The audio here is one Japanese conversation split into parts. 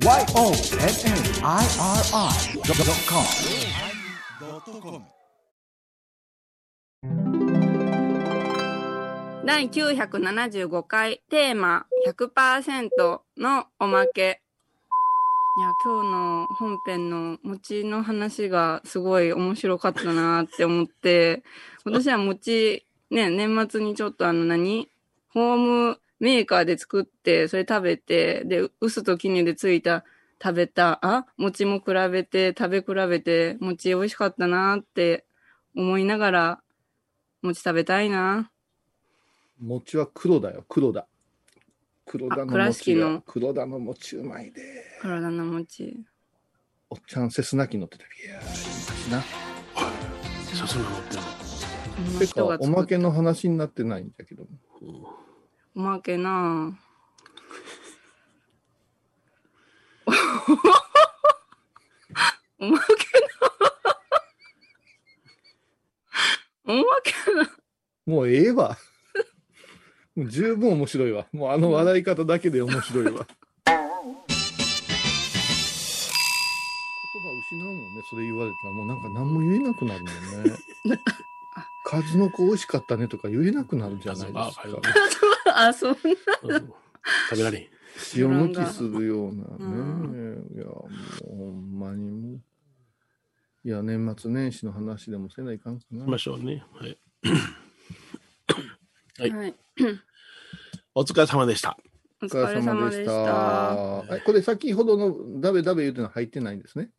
YONNIRI.com 第975回テーマ100%のおまけ。いや、今日の本編の餅の話がすごい面白かったなって思って、私は餅、ね、年末にちょっとあの何？ホームメーカーで作って、それ食べて、で、薄と絹でついた食べた、あ餅も比べて、食べ比べて、餅美味しかったなって思いながら、餅食べたいな。餅は黒だよ、黒だ。黒田の餅がの黒田の餅うまいで。体の餅。おっちゃんセスナキ乗ってた。いやー、昔な。そそんなのってんのてか、おまけの話になってないんだけど。おまけなぁ。おまけなおまけなもうええわ。もう十分面白いわ。もうあの笑い方だけで面白いわ。言葉失うもんね、それ言われたら。もうなんか何も言えなくなるもんね。数の子美味しかったねとか言えなくなるじゃないですか あ、そんな。うん食べられん。塩抜きするようなね。ういや、もうほんまにもう。いや、年末年始の話でもせないかんかなし。ましょうね。はい。はいはい。お疲れ様でした。おお疲れ様でした。えこれ先ほどのダベダベ言うてのは入ってないんですね？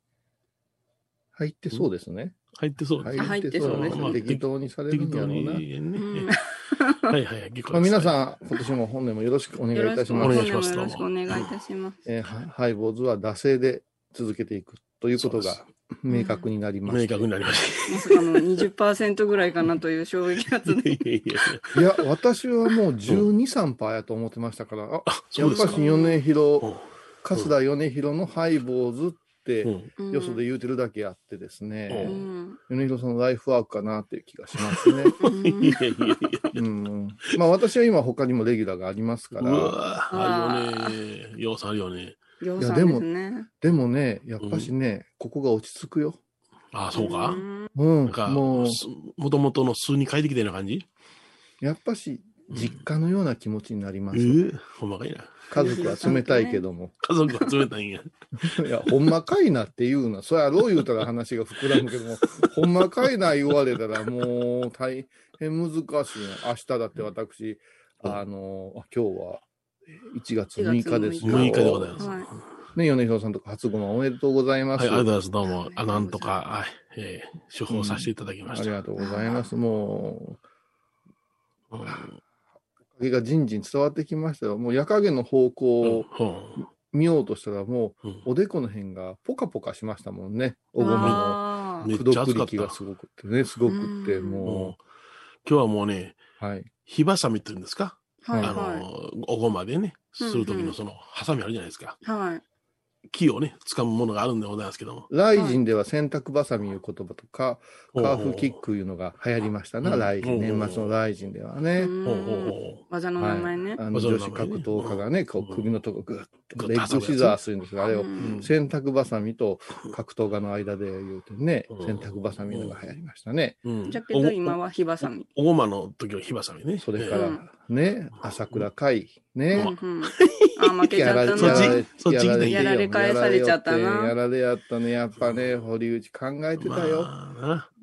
入ってそうですね。入ってそうです。入ってそうですまあ適当にされるんやろうな。うんはいはい。まあ、皆さん、今年も本年もよろしくお願いいたしよます。お願いしますろしくお願いいたします。えーはハイボーズは惰性で続けていくということが明確になりま明した。確になりましまさかの20%ぐらいかなという衝撃発た。で。いやいや私はもう12、3パーやと思ってましたから、あ、そうですかやっぱし米広、うん桂米広のハイボーズって、うんうんよそで言うてるだけあってですうね、ん。米広さんのライフワークかなっていう気がしますね。まあ私は今他にもレギュラーがありますかうら、わあるよね。要素あるよね。量産ですね。でもね、やっぱしね、ここが落ち着くよ。ああ、そうか。んうんなん、か、もう、もともとの数に変えてきたような感じ？やっぱし実家のような気持ちになります。ええほんまかいな。家族は冷たいけども。家族は冷たいんや。いや、ほんまかいなって言うな。そやろう言うたら話が膨らむけども、ほんまかいな言われたらもう大変難しいな。明日だって私、あの、あ今日は1月6日ですよ。6日でございます。はいはい、ね、米広さんとか初ごまおめでとうございます。ありがとうございます。どうも、あなんとか、はい、えー、処方させていただきました。ありがとうございます。もう、うん影がじんじん伝わってきましたよ。もう夜影の方向をうん見ようとしたら、もううんおでこの辺がポカポカしましたもんね。おごまあーめっのくどくちゃ暑かった力がすごくってね、すごくって、うんもうも今日はもうね、う、はい。火ばさみって言うんですか、はいあのは、おごまでね、する時のその、ハサミあるじゃないですか。い。はい。木をね、掴むものがあるんでございますけども。ライジンでは洗濯バサミいう言葉とか、ほうカーフキックいうのが流行りましたな、うんライジン。うん年末のライジンではね。技の名前ね。あの技の女子格闘家がね、こう首のとこぐっグと、ッレッグシザーするんですが、あれをうん洗濯バサミと格闘家の間で言うてねう、ん洗濯バサミのが流行りましたね。じゃけど今は火ばさみ。おごまの時は火ばさみね。それからうん、ね、朝倉海、うねあ、負けちゃったそっちな。そっち来たやられ返されちゃったなやられやったね。やっぱね、堀内考えてたよ。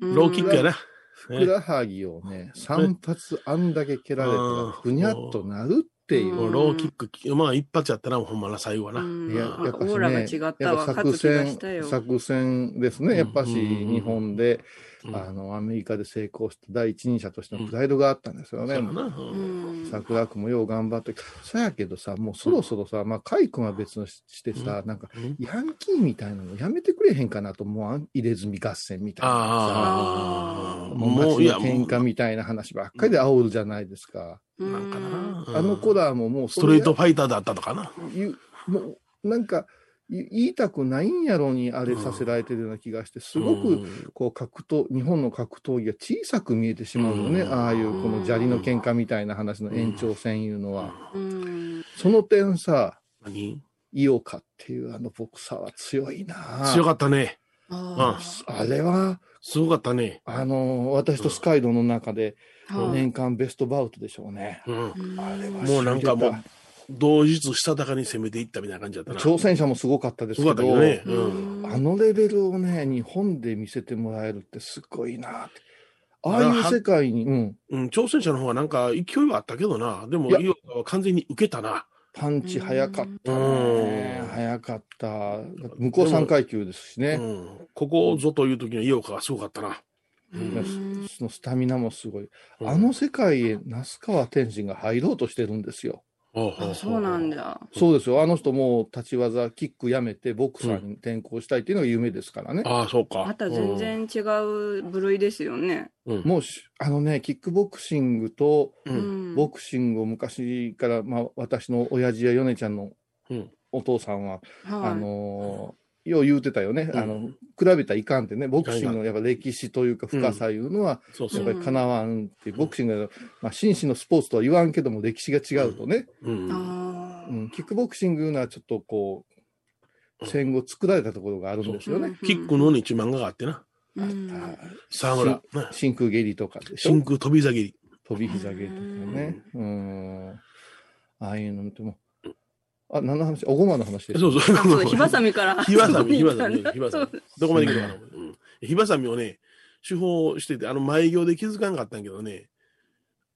ローキックやな。ふくらはぎをね、三発あんだけ蹴られたら、ふにゃっとなるっていうう。んローキック、まあ一発やったらほんまな最後はな。うんいや、やっぱしオーラが違ね、ったわ。やっぱ作戦作戦ですね。やっぱしうん日本で、うんあの、アメリカで成功した第一人者としてのプライドがあったんですよね。そうんん。桜君もよう頑張って。そやけどさ、もうそろそろさ、まあ、海君は別のししてさ、なんか、うんヤンキーみたいなのやめてくれへんかなと思わん？入れ墨合戦みたいなさ。ああ、もう街の喧も嘩みたいな話ばっかりで煽るじゃないですか。う、なんかな。あの子らももうストレートフファイターだったとかな。もうなんかい言いたくないんやろにあれさせられてるような気がして、すごくうんこう格闘、日本の格闘技が小さく見えてしまうのね、うん。ああいうこの砂利の喧嘩みたいな話の延長線いうのは。うん。その点さ、何？井岡っていうあのボクサーは強いな。強かったね。ああれは、すごかったね。あの、私とスカイドの中で年間ベストバウトでしょうね。あれはもうなんかもう同日したたかに攻めていったみたいな感じだったな。た挑戦者もすごかったですけど、ね。ううん。んあのレベルをね、日本で見せてもらえるってすごいなって。ああいう世界に、うん、うん、挑戦者の方がなんか勢いはあったけどな。でも、いや井岡は完全に受けたな。パンチ早かったうね。ん早かった。向こう3階級ですしうね。ん。ここぞという時の井岡がすごかったな。うんそのスタミナもすごい。うんあの世界へ那須川天心が入ろうとしてるんですよ。あ、そうなん。だ。そうですよ。あの人もう立ち技、キックやめて、ボクサーに転向したいっていうのが夢ですからね。ああ、そうか。また全然違う部類ですよね。うん。もうし、あのね、キックボクシングと、う。うんんボクシングを昔から、まあ、私の親父や米ちゃんのうん。お父さんは、はいあのーよう言うてたよね。うんあの、比べたらいかんってね、ボクシングのやっぱ歴史というか深さいうのは、そうそう。やっぱりかなわんって、ボクシングは、まあ、紳士のスポーツとは言わんけども、歴史が違うとね、うん。キックボクシングいうのはちょっとこう、うん戦後作られたところがあるんですよね。キックのに一漫画があってな。うん沢村。な真空蹴りとかでしょ真空飛び下げり。飛び膝蹴りとかね。うん。ああいうのっても、あ、何の話？おごまの話です。そうそう。あそう、火ばさみから。火ばさみ、火ばそさみ、火ばさみ。どこまで行くのかな？うん。火ばさみをね、手法してて、あの前行で気づかなかったんやけどね、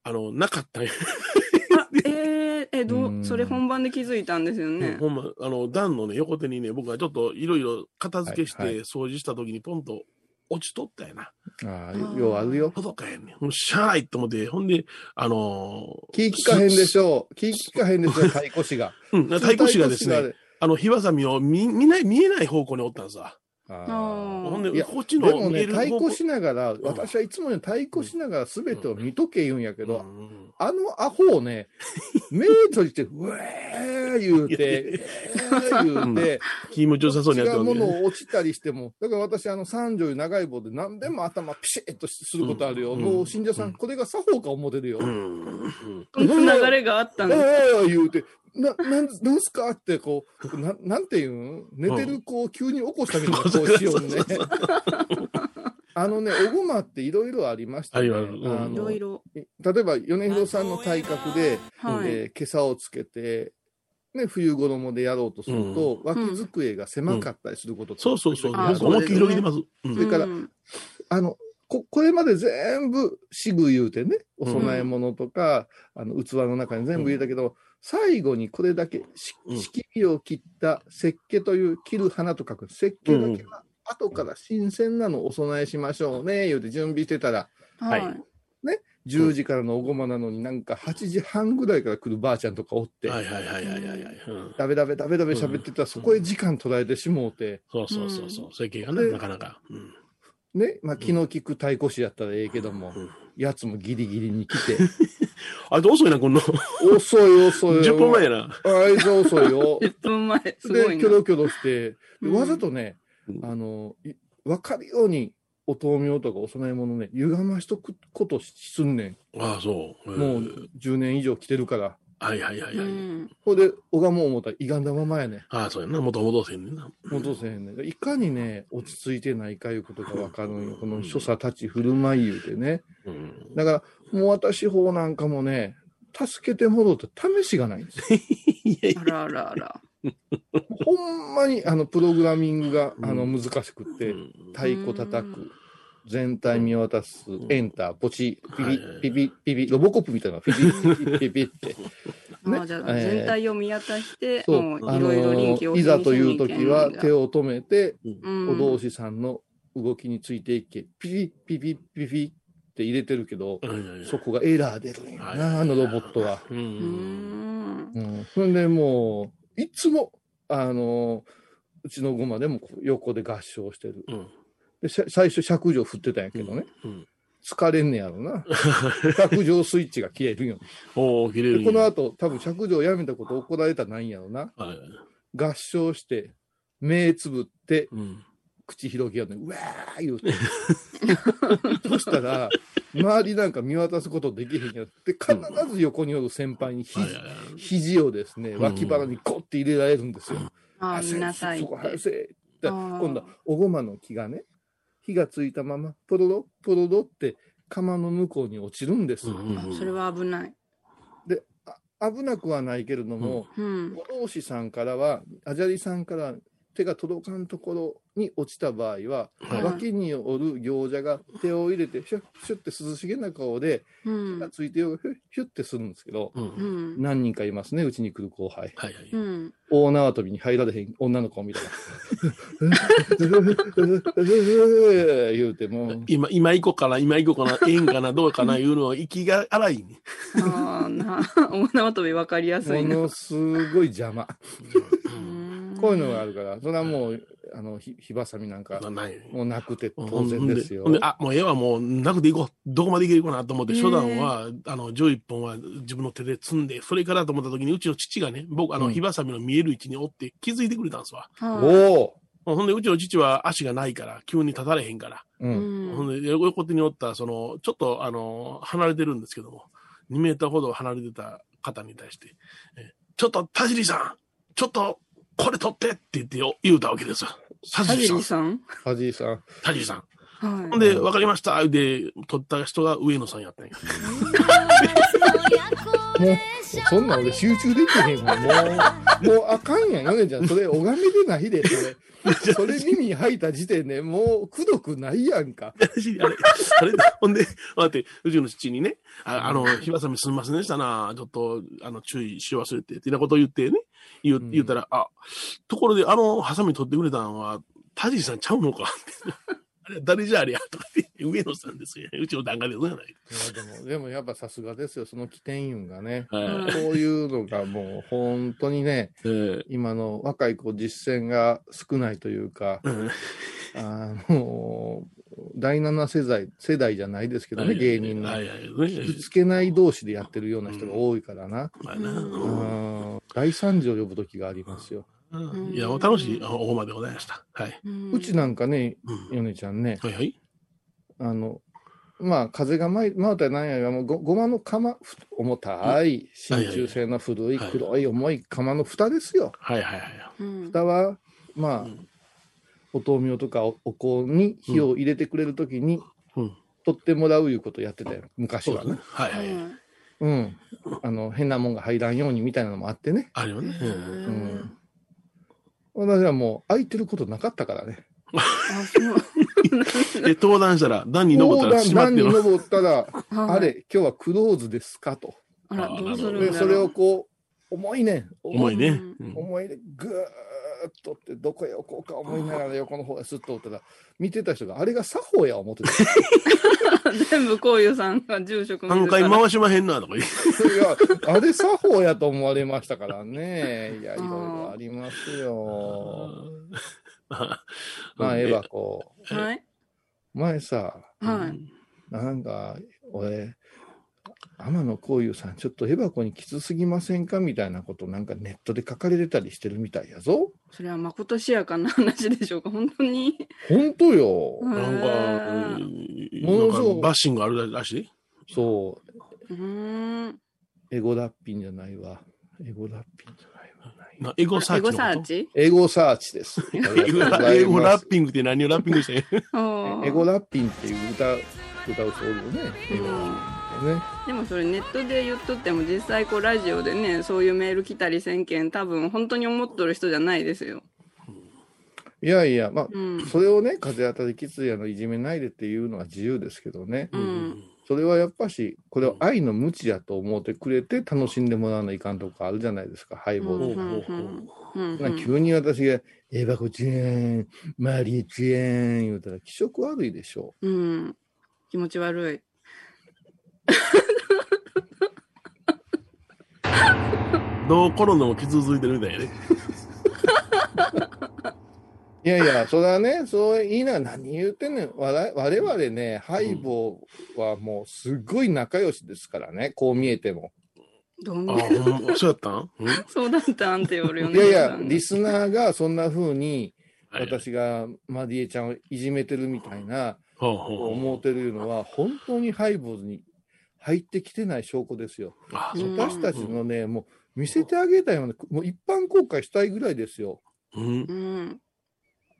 あの、なかったんや。あえー、え、どうそれ本番で気づいたんですよね。ほんま、あの、段のね、横手にね、僕がちょっといろいろ片付けしてはいはい掃除した時にポンと落ちとったやな。ああ、ようあるよ。届かへんねん。もうしゃあないと思って、ほんで、あのー、気利かへんでしょう。気利かへんでしょう、太鼓師が。うん、太鼓師がですね、あの、火ばさみを見、見ない、見えない方向におったんさ。ああほんで、いやこっちあでもね、の見える方向太鼓しながら、私はいつもね、太鼓しながら全てを見とけ言うんやけど、うんあのアホをね、目閉じて、うえー言うて、えー言うて、気持ちよさそうにやって違うも。のを落ちたりしても、だから私、あの、三女長い棒で何でも頭ピシッとすることあるよ。うんもう信者さん、うんこれが作法か思ってるよ。うん。流れがあったんえです。え言うて、な、なん、なんすか？って、こう、ななんていう？ん寝てる子を急に起こしたみたいな顔しようね。あのね、おごまっていろいろありましたね。いろいろ。例えば、米広さんの体格で、はい。えー、今朝をつけて、ね、冬衣でやろうとすると、脇机が狭かったりすることってそうそうそう。あ思いっきり広げてます。うん。それからうん。あの、こ、これまで全部、しぐ言うてね、お供え物とか、あの、器の中に全部入れたけど、最後にこれだけ、しうん。敷きを切った石鹸という、切る花と書く、石鹸だけは、後から新鮮なのお供えしましょうね、言うて準備してたら、はい。10時からのおごまなのになんか8時半ぐらいから来るばあちゃんとかおって、はいはいはいはいはいはい。うんダベダベダベダベ喋ってたら、そこへ時間取られてしもうて、そうそうそうそう。設計がね、でなかなか。うんね、まあ気の利く太鼓師やったらええけども、うんやつもギリギリに来て、あれ、遅いな、こんな。遅い遅い。10分前やな。あいつ遅いよ。10分前、すごで、いな。キョロキョロして、うんわざとね、うんあの、いわかるように、お豆苗とかお供え物ね、歪ましとくことすんねああ、そう。ん。もう10年以上来てるから。はいはいはいはい。うん。ほんで、拝もう思ったら、歪んだままやねああ、そうやな。元戻せんねんな。せへんねん。いかにね、落ち着いてないかいうことがわかるんよ。この所作立ち振る舞い言うてね。うん。だから、もう私方なんかもね、助けてもろうと試しがないんですよ。いやいあらあらあら。ほんまに、あの、プログラミングが、うん。あの、難しくって、うん。太鼓叩く、全体見渡す、ん。エンター、ポチ、ピピ、ピピ、ピピ、ロボコップみたいな、ピピ、ピピ、ピピって。ね あじゃあ、えー全体を見渡して、そう、もうあいろいろ臨機応変にのいざという時は手を、を止めて、うん。お同士さんの動きについていけ、ピピ、ピピ、ピピって入れてるけど、そこがエラー出るんやはいな、あのロボットは。う。うんん。うん。それでもう、いつも、あの、うちのゴマでも横で合唱してる。うん。で、さ最初尺状振ってたんやけどね。うん。疲れんねやろな。尺状スイッチが消えるよ。おお、切れるでこの後、多分尺状やめたこと怒られたらないんやろな。はい。合唱して、目つぶって、うん。口広げようね。うわー言うて。そしたら、周りなんか見渡すことできへんやって、必ず横におる先輩にひ肘をですね、ん脇腹にコッて入れられるんですよ。ああ、あ見なさいっそこ早て。せ今度はおごまの木がね、火がついたまま、ポロロ、ポロロって釜の向こうに落ちるんです。それは危ない。であ、危なくはないけれども、うん。ご老師さんからは、アジャリさんから手が届かんところに落ちた場合は、はい脇におる行者が手を入れて、シュッシュッって涼しげな顔で、うん火が。ついてよ、ヒュッヒュッってするんですけど、うんううんん。何人かいますね、うちに来る後輩。はいはい。うん。大縄跳びに入られへん女の子を見たら、言うても、今、今行こうかな、今行こうかな、ええんかな、どうかな、いうのは、息が荒いね。ああ、な、大縄跳び分かりやすいな。ものすごい邪魔。うんこういうのがあるから、それはもう、あの、ひ火ばさみなんか、ない。もうなくてほ当ん然ですよあ、もうええわ、もう、なくて行こう。どこまで行けるかなと思って、初段は、あの、上一本は自分の手で積んで、それからと思った時に、うちの父がね、僕、あの、うん火ばさみの見える位置におって気づいてくれたんですわ。はいおお、ほんで、うちの父は足がないから、急に立たれへんから。う。うんんほんで、横手におった、その、ちょっと、あの、離れてるんですけども、2メーターほど離れてた方に対して、えちょっと、田尻さん、ちょっと、これ取ってって言ってよ、言うたわけですよ。田田尻さん尻、さん。田尻さん。はいほんで、わかりました、で、取った人が上野さんやったんや。も う、そんなん俺集中できへんもん。もう、もうあかんやん、ヨネちゃん。それ拝めてないで、それ。それ耳に入った時点でもう、くどくないやんか。私あれ、あれ、ほんで、待って、うちの父にね、ああの、火ばさみすみませんでしたな、ちょっと、あの、注意し忘れて、ってなことを言ってね、言ううん言ったら、あ、ところで、あの、ハサミ取ってくれたんは、田尻さんちゃうのか誰じゃありゃ、とか言って、上野さんですよ。うちの檀家ででも、でもやっぱさすがですよ、その起点運がね。はい。こういうのがもう、本当にね、えー今の若い子実践が少ないというか、うんあの、第7世代、世代じゃないですけどね、芸人の。引きつけない同士でやってるような人が多いからな。うん大惨事を呼ぶ時がありますよ。うんいや、楽しいおまでございました。はい。うちなんかね、うんヨネちゃんね、はいはい。あの、まあ、風が舞い舞うたらなんやが、もうごごまの釜、ふ重たい、真鍮製の古いはい黒い重い釜の蓋ですよ。はいはいはい。うん蓋は、まあうん、お豆苗とかおお香に火を入れてくれるときに、うん。取ってもらういうことをやってたよ、昔はねね。。はいはい。うんうん。あの、変なもんが入らんようにみたいなのもあってね。あるよね。うんうん。私はもう空いてることなかったからね。あ、そう。で、登壇したら、段に登ったら段段に閉まってる。登ったら、はいあれ、今日はクローズですか？と。あら、どうするんだろで、う。それをこう、重いねん。重いね。ううん重いで、ぐーっとって、どこへ置こうか思いながら横の方へすっとおったら、見てた人が、あれが作法や思ってた。全部こういうさんが住職見何るから回回しまへんな、とか言う。あれ作法やと思われましたからね。いや、いろいろありますよ。まあ、エヴァこう、はい。前さ、はい。なんか、俺、天野幸雄さん、ちょっとエヴァ子にきつすぎませんか？みたいなことなんかネットで書かれてたりしてるみたいやぞ。それはまことしやかな話でしょうか、本当に。本当よ。うんなんか、ものすごいバッシングあるらしいそう、うーん。エゴ脱品じゃないわ。エゴ脱品じゃないわ。ないなエゴサーエゴチのこと？サーチエゴサーチです。エゴラッピングって何をラッピングして エゴラッピンっていう歌、歌う人おるよね。エゴラッピンってね。でもそれネットで言っとっても実際こうラジオでねそういうメール来たりせんけん多分本当に思っとる人じゃないですよ。いやいや、まあ、うん。それをね、風当たりきつやのいじめないでっていうのは自由ですけどね。うんそれはやっぱし、これを愛の無知やと思ってくれて楽しんでもらわないかんとかあるじゃないですか、ハイボールうんうんうんうん急に私が、エバコちゃん、マリエちゃん言うたら気色悪いでしょ。うん。気持ち悪い。どう転んでも傷ついてるみたいやね。いやいや、それはね、そう言いながら何言ってんねん。我々ね、ハイボーはもうすっごい仲良しですからね、こう見えても。あ、どんなほんま、そうやったん？うんそうだったんって言われるよね。いやいや、リスナーがそんな風に、はい私がマディエちゃんをいじめてるみたいな、ほうほうほう思ってるのは、本当にハイボーズに入ってきてない証拠ですよ。私たちのね、もう見せてあげたいような、もう一般公開したいぐらいですよ。うんう。ん。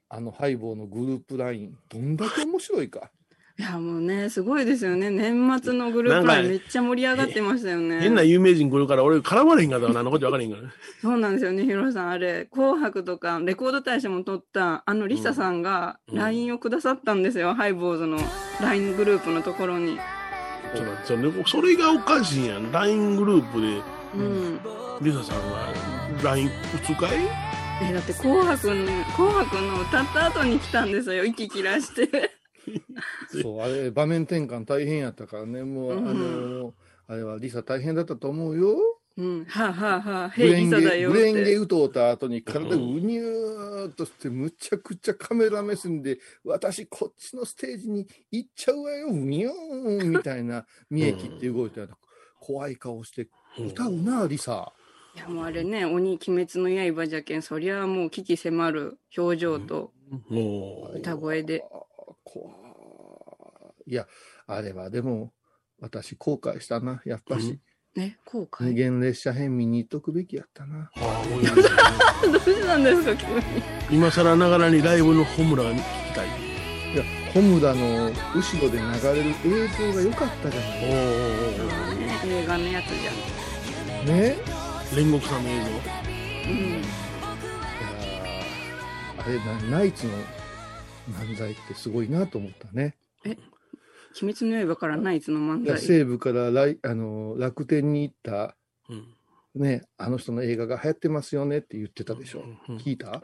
あのハイボーのグループライン、どんだけ面白いか。いや、もうね、すごいですよね。年末のグループラインめっちゃ盛り上がってましたよね。変な有名人来るから俺絡まれへんかったら何のこと分からへんからね。そうなんですよね、ヒロさん。あれ、紅白とか、レコード大賞も取った、あの、リサさんがうん LINE をくださったんですよ、ハイボーズの LINE グループのところに。ちょっと待ってそれそれがおかしいやん。LINE グループで、うん。リサさんは LINE 打つかい？え、だって紅白の、紅白の歌った後に来たんですよ、息切らして。そう、あれ、場面転換大変やったからね、もう、うんあの、あれはリサ大変だったと思うよ。うん。はあ、はあはあ、グヘイリレンゲ、サだよっグレンゲうた後に体がうにゅーっとして、むちゃくちゃカメラ目線で、私こっちのステージに行っちゃうわよ、うにゅーんみたいな、見え切って動いたら、怖い顔して歌うな、リサ。いや、もうあれね、鬼、鬼滅の刃じゃけん、そりゃもう危機迫る表情と歌声で。怖い。い。や、あれはでも、私後悔したな、やっぱし。ね、後無悔。限列車編見に行っとくべきやったな。ああどうしたんですか、急に。今更ながらにライブのホムラが聞きたい。いや、ホムダの後ろで流れる映像が良かったじゃない。おーおーおー映画のやつじね？おー煉獄さんの映像。ゃん。うん。いやーあれな、ナイツの漫才ってすごいなと思ったね。鬼滅の刃からナイツの漫才。西部から来あの楽天に行った、うん。ね、あの人の映画が流行ってますよねって言ってたでしょ。うん聞いた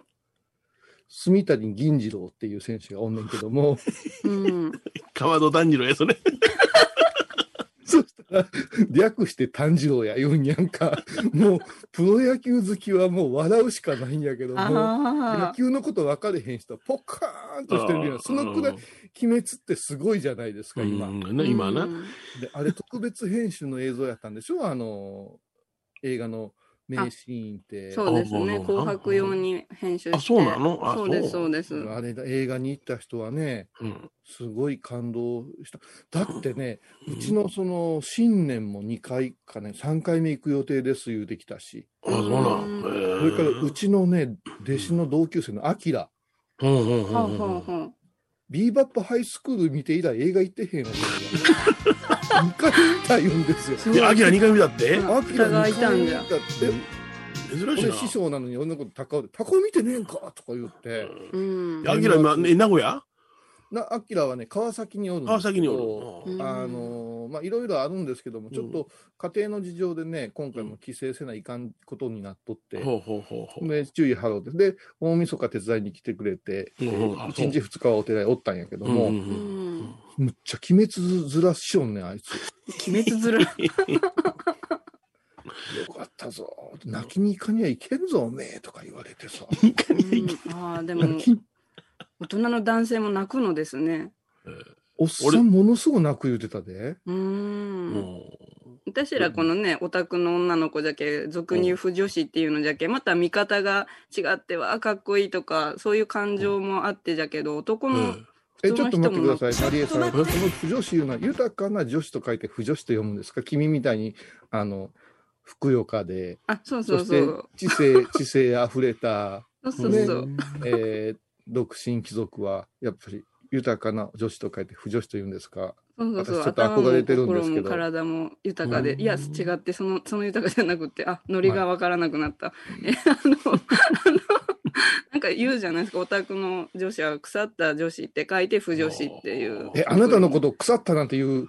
住谷銀次郎っていう選手がおんねんけども、うん。川戸炭治郎や、それ。略して炭治郎や言うんやんか。もう、プロ野球好きはもう笑うしかないんやけども、野あ球のこと分かれへん人はポカーンとしてるけど、そのくらい、鬼滅ってすごいじゃないですか、今。今な。うんで、あれ特別編集の映像やったんでしょ？あの、映画の名シーンって。そうですね。紅白用に編集して。あそうなの？あそうです、そうです。あれだ、映画に行った人はね、うん。すごい感動した。だってね、うちのその新年も2回かね、3回目行く予定です言うてきたし、あ、そうなん。うんそれからうちのね、弟子の同級生のアキラ、うんうんうんビーバップハイスクール見て以来映画行ってへんの。2回見た言うんですよ。すごい。え、アキラ2回目だって？うん。アキラがいたんじゃ二回見たって、珍しい師匠なのに俺のこと高尾で、高尾見てねえんか？とか言って、うん。アキラ今、え、名古屋？な、アキラはね、川崎におるんです川崎におる。うんあのまあいろいろあるんですけども、ちょっと家庭の事情でね、今回も帰省せないかんことになっとって、ほうほうほうほう。で注意払うて、で、大晦日手伝いに来てくれて、うんうんあ1日2日はお寺へおったんやけども、うんうんううんん。むっちゃ鬼滅ずらしよんねん、あいつ。鬼滅ずら。よかったぞ。泣きに行かにはいけんぞ、おめえとか言われてさ。うんああ、でも、大人の男性も泣くのですね。おっさんものすごく泣く言うてたで。うーん。も私らこのね、オタクの女の子じゃけ、俗に不女子っていうのじゃけ、また見方が違っては、かっこいいとか、そういう感情もあってじゃけど、男の、え、ちょっと待ってください、マリエさん。ちょっとこの不女子いうのは、豊かな女子と書いて不女子と読むんですか？君みたいに、あの、ふくよかで、あ、そうそそうしてそう。知性、知性あふれた、そうそうそう。えー独身貴族は、やっぱり豊かな女子と書いて不女子と言うんですか？そうそうそう。私ちょっと憧れてるんですけど体も豊かで、うんいや、違って、その、その豊かじゃなくて、あ、ノリがわからなくなった。え、あの、あの、なんか言うじゃないですか、オタクの女子は腐った女子って書いて不女子っていう。え、あなたのこと腐ったなんていう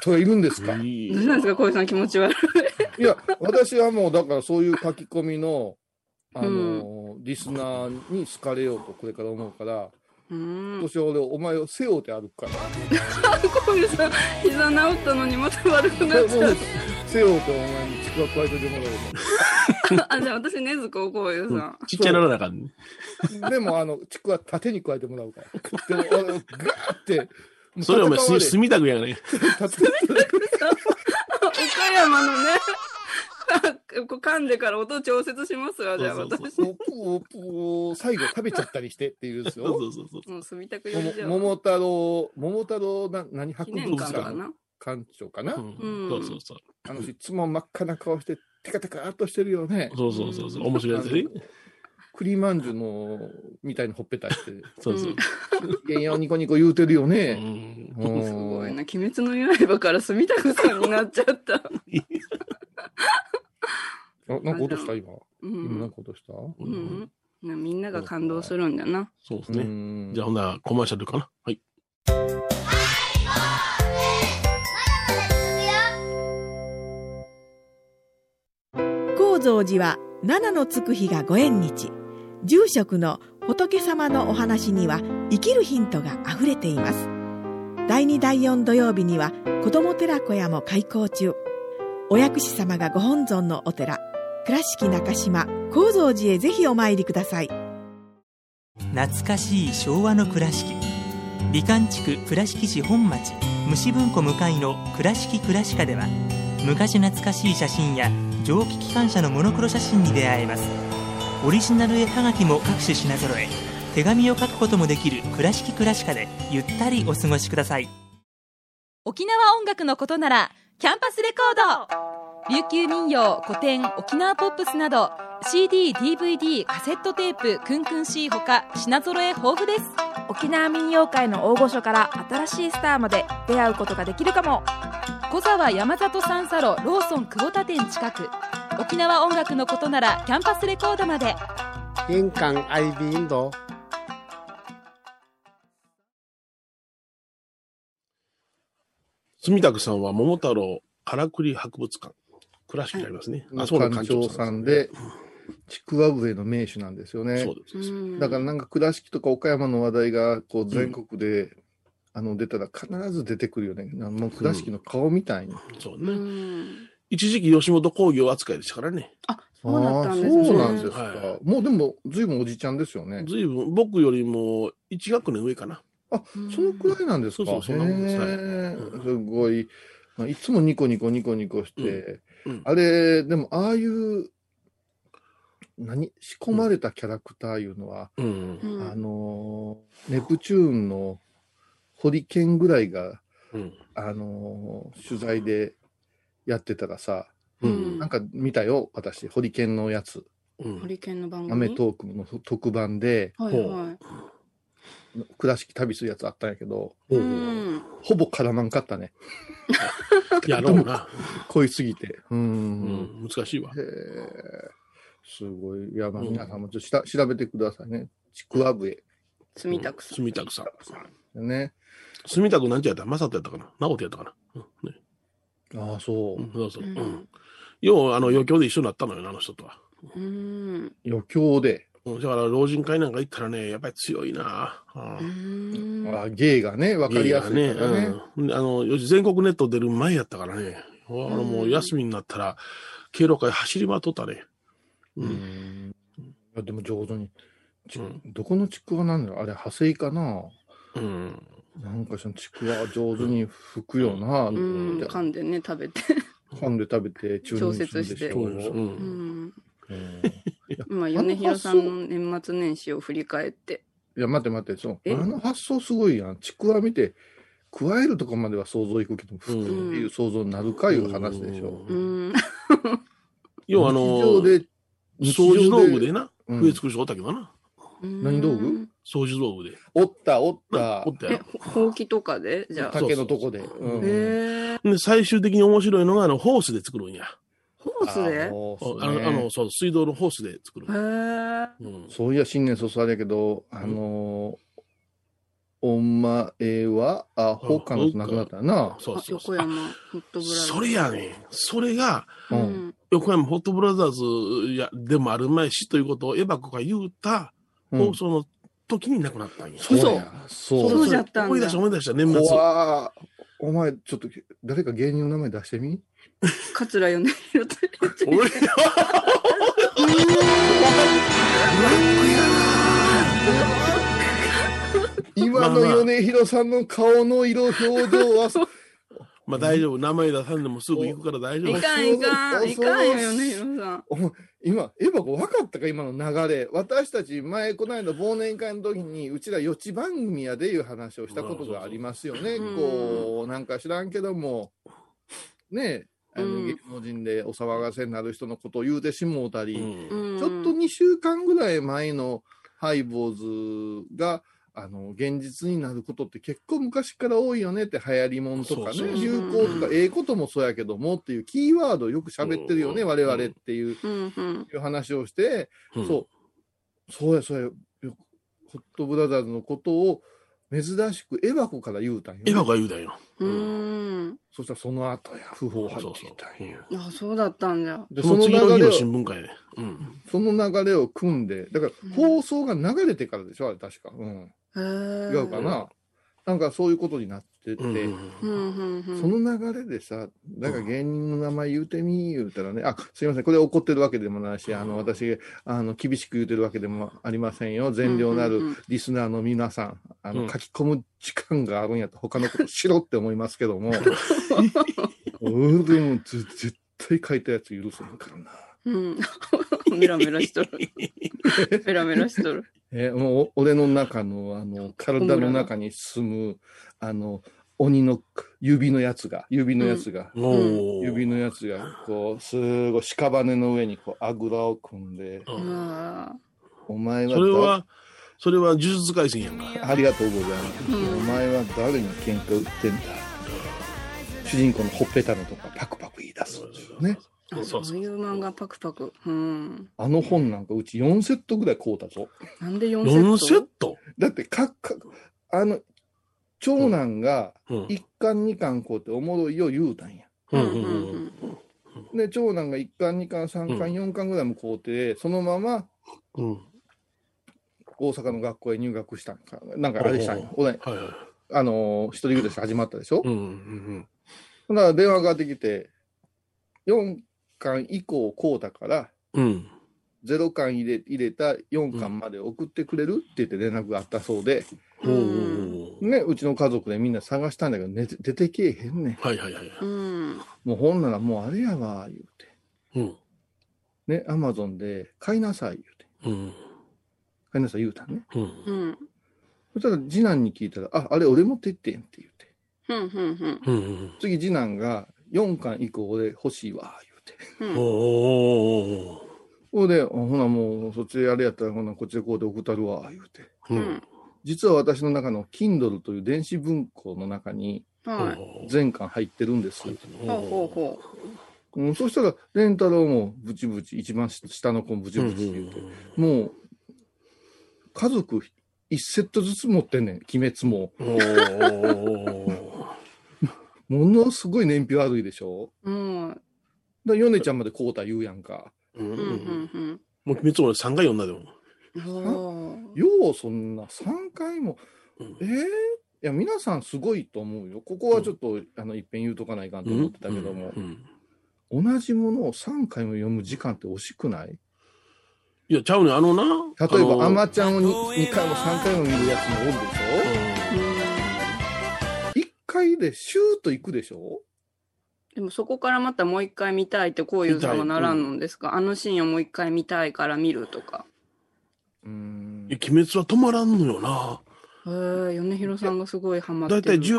人がいるんですか？いいいどうしたんですか、小井さん気持ち悪い。や、私はもう、だからそういう書き込みの、あの、リスナーに好かれようとこれから思うから、うーん。今年は俺、お前を背負うて歩くから。小井さん、膝治ったのにまた悪くなっちゃもう背負うてお前にちくわ加えてもらう。あ、じゃあ私、ねずこ、小井さん。ちっちゃいならなあかんね。う。でも、あの、ちくわ縦に加えてもらうから。でも、俺、ガーって、それお前、住みたくやね。立て 岡山のね、こう噛んでから音調節しますわ、じゃあそうそう私。もう、最後食べちゃったりしてっていうですそうよ。そうそうそう。もう住みたくよりじゃも桃太郎、桃太郎な、何博物館館かな？館長かな、うんうんそうそうそう。あの人いつも真っ赤な顔して、テカテカっとしてるよね。そうそうそうそう。面白いやつね。栗まんじゅうの、みたいなほっぺたして、そうそう。げんよニコニコ言うてるようね。すごいな。鬼滅の刃から住田さんになっちゃった。あ、なんか落とした？今。う今なんん。か落とした？うん。なみんなが感動するんだな。そうですうね。んじゃあほんならコマーシャルかな？はい。高蔵寺は七のつく日がご縁日住職の仏様のお話には生きるヒントがあふれています。第2第4土曜日には子ども寺小屋も開校中。お薬師様がご本尊のお寺倉敷中島・高蔵寺へぜひお参りください。懐かしい昭和の倉敷。美観地区倉敷市本町虫文庫向かいの「倉敷倉歯科」では昔懐かしい写真や蒸気機関車のモノクロ写真に出会えます。オリジナル絵はがきも各種品揃え。手紙を書くこともできる「倉敷倉歯科」でゆったりお過ごしください。沖縄音楽のことならキャンパスレコード。琉球民謡古典沖縄ポップスなど CD、DVD、カセットテープ、クンクン C ほか品揃え豊富です。沖縄民謡界の大御所から新しいスターまで出会うことができるかも。小沢山里三佐路ローソン久保田店近く。沖縄音楽のことならキャンパスレコードまで印港 IB 印度。住田さんは桃太郎からくり博物館。倉敷にありますね。あ、そうだ、館長さんで、ちくわ笛の名手なんですよね。そうです。うんだからなんか倉敷とか岡山の話題がこう全国で、あの出たら必ず出てくるよね。なもう倉敷の顔みたいに。うそうね。ん。一時期吉本興業扱いでしたからね。あ、そうだったんですね。そうなんですか。はもうでも、ずいぶんおじちゃんですよね。ずいぶん、僕よりも1学年上かな。あ、そのくらいなんですか？そうそうそんなもんですへーすごい。まあいつもニコニコニコニコして、うんうんあれ、でも、ああいう、何仕込まれたキャラクターいうのは、うん。うんあのーネプチューンのホリケンぐらいが、うん。あのー取材でやってたらさ、うんなんか見たよ、私、ホリケンのやつ。うんホリケンの番組？アメトークの特番で、はいはい。倉敷旅するやつあったんやけど、ほううん。ほぼ絡まんかったね。やろうな。濃いすぎて。う。うんん。難しいわ。すごい。いや、まあ、うん皆さんもちょっとした調べてくださいね。ちくわ笛。住田区さん。住田区さん。ね。住田区なんちゃやった？まさとやったかな？直人やったかな？うんねああ、そうう。んそうそう。ううんん。よう、あの、余興で一緒になったのよな、あの人とは。うん。余興で。うんだから、老人会なんか行ったらね、やっぱり強いな。あうーん。あ芸がね、わかりやすいね。ね。うん。あの、よし全国ネット出る前やったからね。あのもう休みになったら、敬老会走り回っとったね。う。うんん。いやでも上手に。ちうんどこのちくわなんだろうあれ、派生かな？うん。なんかそのちくわ上手に吹くよな。うん。で噛んでね、食べて。噛んで食べて注調節してうんん。うん今、米広さんの年末年始を振り返って。いや、待って待って、そう。え？あの発想すごいやん。ちくわ見て、加えるとこまでは想像いくけど、吹くっていう想像になるかいう話でしょ。ううんん。要はあの、日常で、掃除道具でな、うん増え尽くしおったけどな。何道具？掃除道具で。おった、おったお。ったほうきとかで？じゃあ。竹のとこで。で、最終的に面白いのが、あの、ホースで作るんや。ホースで？あの、ねあの、そう、水道のホースで作る。へえ。うん。そういや、新年早々あれやけど、あのー、お前は、あ、他の人亡くなったよな。あそうそうそう。横山ホットブラザーズ。それやねん。それが。横山ホットブラザーズやでもあるまいしということをエバコが言うたうん放送の時に亡くなったんや。そうや。そう。そうじゃったんだ思い出した思い出した、年末。怖お前、ちょっと、誰か芸人の名前出してみ？桂米広と。俺今の米広さんの顔の色、表情は、まあ大丈夫。名前出さんでもすぐ行くから大丈夫。いかんいかん、いかんよね、ひろさん。お今、エヴァ子分かったか今の流れ。私たち前、この間忘年会の時に、うちら予知番組やでいう話をしたことがありますよね。うんこう、なんか知らんけども、ねえ、あのうん芸能人でお騒がせになる人のことを言うてしもうたり、うんちょっと2週間ぐらい前のハイボーズが、あの、現実になることって結構昔から多いよねって流行りもんとかね、流行とか、ええこともそうやけどもっていうキーワードをよく喋ってるよね、うん我々っていう。いう話をして、うんそう、そうや、そうや、よホットブラザーズのことを珍しくエヴァ子から言うたんよ、エヴァが言うだよ。うーん。そしたらその後や、不法発たんよ。あ、そうだったんじゃ。で、そその流れを、新聞会で。うん。その流れを組んで、だからうん放送が流れてからでしょ、あれ確か。うん。違うかな。なんかそういうことになってて。その流れでさ、なんか芸人の名前言うてみ、言うたらね、あ、すいません、これ怒ってるわけでもないし、あの、私、あの、厳しく言うてるわけでもありませんよ。善良なるリスナーの皆さん、あの、うん書き込む時間があるんやったら他のことしろって思いますけども、俺もぜ絶対書いたやつ許せへんからな。うん。メラメラしとる。メラメラしとる。えもう、俺の中の、あの、体の中に住む、あの、鬼の指のやつが、指のやつが、おー指のやつが、こう、すごい屍の上にこう、あぐらを組んで、ううんわお前はそれは、それは呪術廻戦やんか。だありがとうございます。うんお前は誰に喧嘩売ってんだ。主人公のほっぺたのとかパクパク言い出す。ね。あそうそうそういう漫画パクパク。うん。あの本なんかうち4セットぐらい買うたぞ。なんで4セット？4セット？だって、か、か、あの、長男がうん1巻2巻買うておもろいよ言うたんや。うんうんうんうんで、長男が1巻2巻3巻4巻ぐらいも買うて、そのままうん。大阪の学校へ入学したんか。なんかあれしたんや。おねはいはい。あのー、一人暮らし始まったでしょ、うんうんだから電話がかかってきて、4巻以降買うたから、うん。うん。0巻入れ入れた4巻まで送ってくれるって言って連絡があったそうで、おーね、うちの家族でみんな探したんだけど、ね、出てけえへんねん。はいはいはい。うん。もうほんならもうあれやわ、言うて。うん。ね、アマゾンで買いなさい、言うて。うん。買いなさい言うたんね。うん。うん。そしたら次男に聞いたら、あ、あれ俺持ってってんって言うて。うん。うん。うんうん。次次男が4巻以降俺欲しいわ、言うて。うん。おー。ほんで、あほなもうそっちであれやったらほなこっちでこうで送ったるわ、言うて。ううんん。実は私の中の Kindle という電子文庫の中にはい。全巻入ってるんです。ほうほうほうん、そしたら、レンタロウもブチブチ、一番下の子もブチブチ言うて、もう、家族一セットずつ持ってんねん、鬼滅も。ものすごい燃費悪いでしょ？う。うん。だヨネちゃんまでこうた言うやんか。うんうん。うん。もう、三つも3回読んだでも。うん。ようそんな3回も、うんえー、いや、皆さんすごいと思うよ。ここはちょっと、あの、いっぺん言うとかないかんと思ってたけども、うん同じものを3回も読む時間って惜しくない？いや、ちゃうねんあのな。例えば、アあのマちゃんを 2, 回も3回も見るやつもおるでしょ？1回でシューッと行くでしょ？でもそこからまたもう一回見たいってこういうさんはならんのですか、あのシーンをもう一回見たいから見るとか。うーん鬼滅は止まらんのよな。へえ、米広さんがすごいハマってる。だいたい10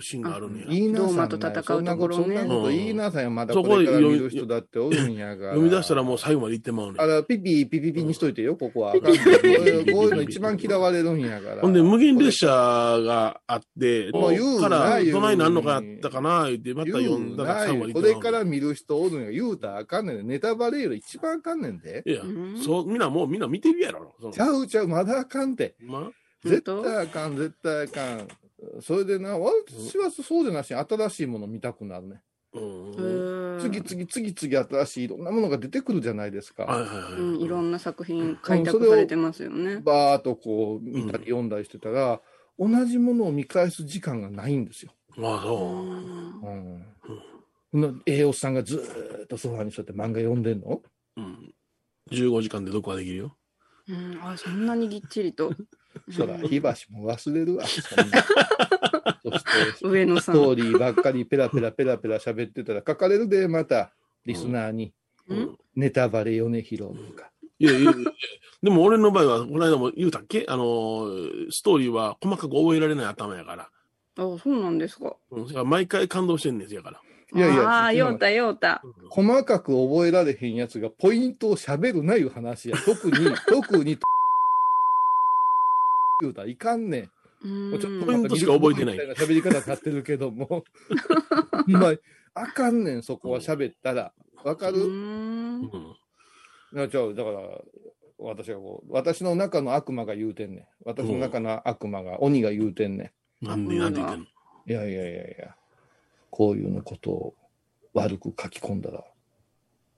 シーンがあるねや。言いなと戦うところねそんなことそんなこと言いなさいよ。まだそここれから見る人だっておるんやから。読み出したらもう最後まで行ってまうねんあら、ピピピピピにしといてよ、ここは。あかんこういうの一番嫌われるんやから。ほんで、無限列車があって、もう言うなから、言うどないなんのかやったかな、言って、また読んだら最後までこれから見る人おるんや言うたらあかんねんで。ネタバレより一番あかんねんで。いやうん、そう、みんなもうみんな見てるやろ。ちゃうちゃう、まだあかんて。ま絶対あかん、絶対あかん。それでな、私はそうじゃなしに新しいもの見たくなるね。うん。次々次々新しいいろんなものが出てくるじゃないですか。はいはいはい。うん、いろんな作品開拓されてますよね。バーっとこう見たり読んだりしてたら、同じものを見返す時間がないんですよ。まあそう。うん。栄養士さんがずーっとソファに座って漫画読んでんの？うん。15時間で読破できるよ。うん、あ、そんなにぎっちりと。そら、火箸も忘れるわ。そんなそして、上野さん。ストーリーばっかりペラペラペラペラ喋ってたら書かれるで、また、リスナーに。ん？ネタバレよね、ヒロとか。いやいやいやでも俺の場合は、この間も言うたっけ？あの、ストーリーは細かく覚えられない頭やから。あ、そうなんですか。うん、だから毎回感動してんねんやから。いやいやああ、ようたようた。細かく覚えられへんやつがポイントを喋るないう話や。特に、特に、言うたらいかんねん。うもうちょっんとポイントしか覚えてない喋り方になってるけども。まあ、あかんねん、そこは喋ったら。わかうる、んうんなじゃあだから、私がこう、私の中の悪魔が言うてんねん。私の中の悪魔が、鬼が言うてんねなんで、なんで言ってんの？ん。いやいやいやいや、こういうのことを悪く書き込んだら、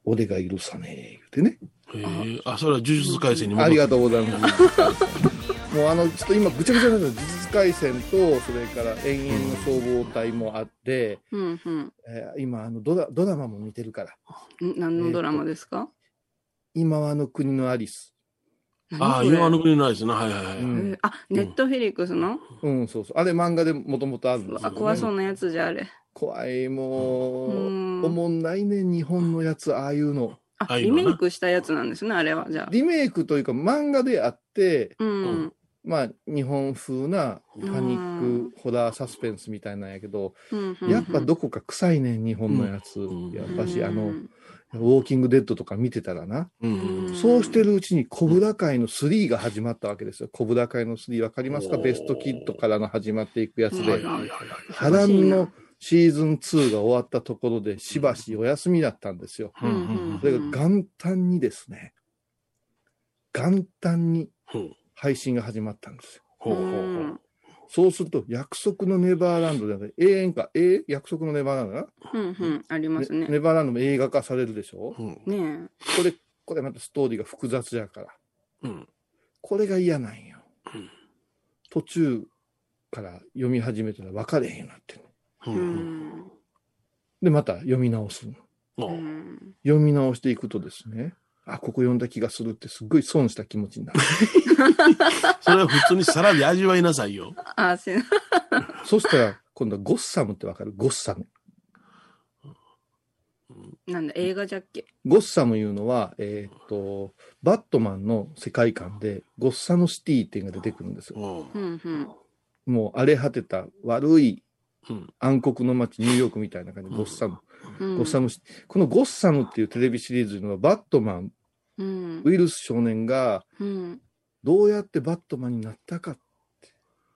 俺が許さねえ、言うてね。へえあ、それは呪術廻戦にありがとうございます。もうあの、ちょっと今ぐちゃぐちゃになった呪術廻戦と、それから永遠の消防隊もあって、うんうんえー今あのドラ、ドラマも見てるから。ん何のドラマですか？今はあの国のアリス。ああ、今の国のないですね。はいはいはい。うんえーあ、ネットフィリックスの？うん、そうそう。あれ漫画でもともとあるんですあ、よ、怖そうなやつじゃあれ。怖い、もう、うんおもんないねん、日本のやつ、ああいうの。あ、リメイクしたやつなんですね、あれは。じゃあ。リメイクというか漫画であって、うん。まあ、日本風なパニック、ホラーサスペンスみたいなんやけど、うんやっぱどこか臭いねん、日本のやつ。うん。やっぱし、あの、うん。ウォーキングデッドとか見てたらな、そうしてるうちにコブラ会の3が始まったわけですよ。コブラ会の3わかりますか？ベストキッドからの始まっていくやつうんで。波乱のシーズン2が終わったところでしばしお休みだったんですよ。それが元旦にですね、元旦に配信が始まったんですよ。ほうほうほうう。そうすると、約束のネバーランドではない、永遠か、え約束のネバーランドな、うんうん。ありますね。ネバーランドも映画化されるでしょ？うんねこれ、これまたストーリーが複雑やから。うんこれが嫌なんようん。途中から読み始めたら分かれへんようになってる。え。ううんん。で、また読み直すうん読み直していくとですね、あ、ここ読んだ気がするってすっごい損した気持ちになる。それは普通にさらに味わいなさいよ。あ、し、そしたら、今度はゴッサムってわかる？ゴッサム。なんだ、映画じゃっけ？ゴッサムいうのは、えーっと、バットマンの世界観で、ゴッサムシティっていうのが出てくるんですよ。うんうんうん。もう荒れ果てた悪いうん暗黒の街、ニューヨークみたいな感じで、ゴッサム。うんゴッサムシティ。このゴッサムっていうテレビシリーズいうのは、バットマン、うん。ウイルス少年がうん。どうやってバットマンになったか、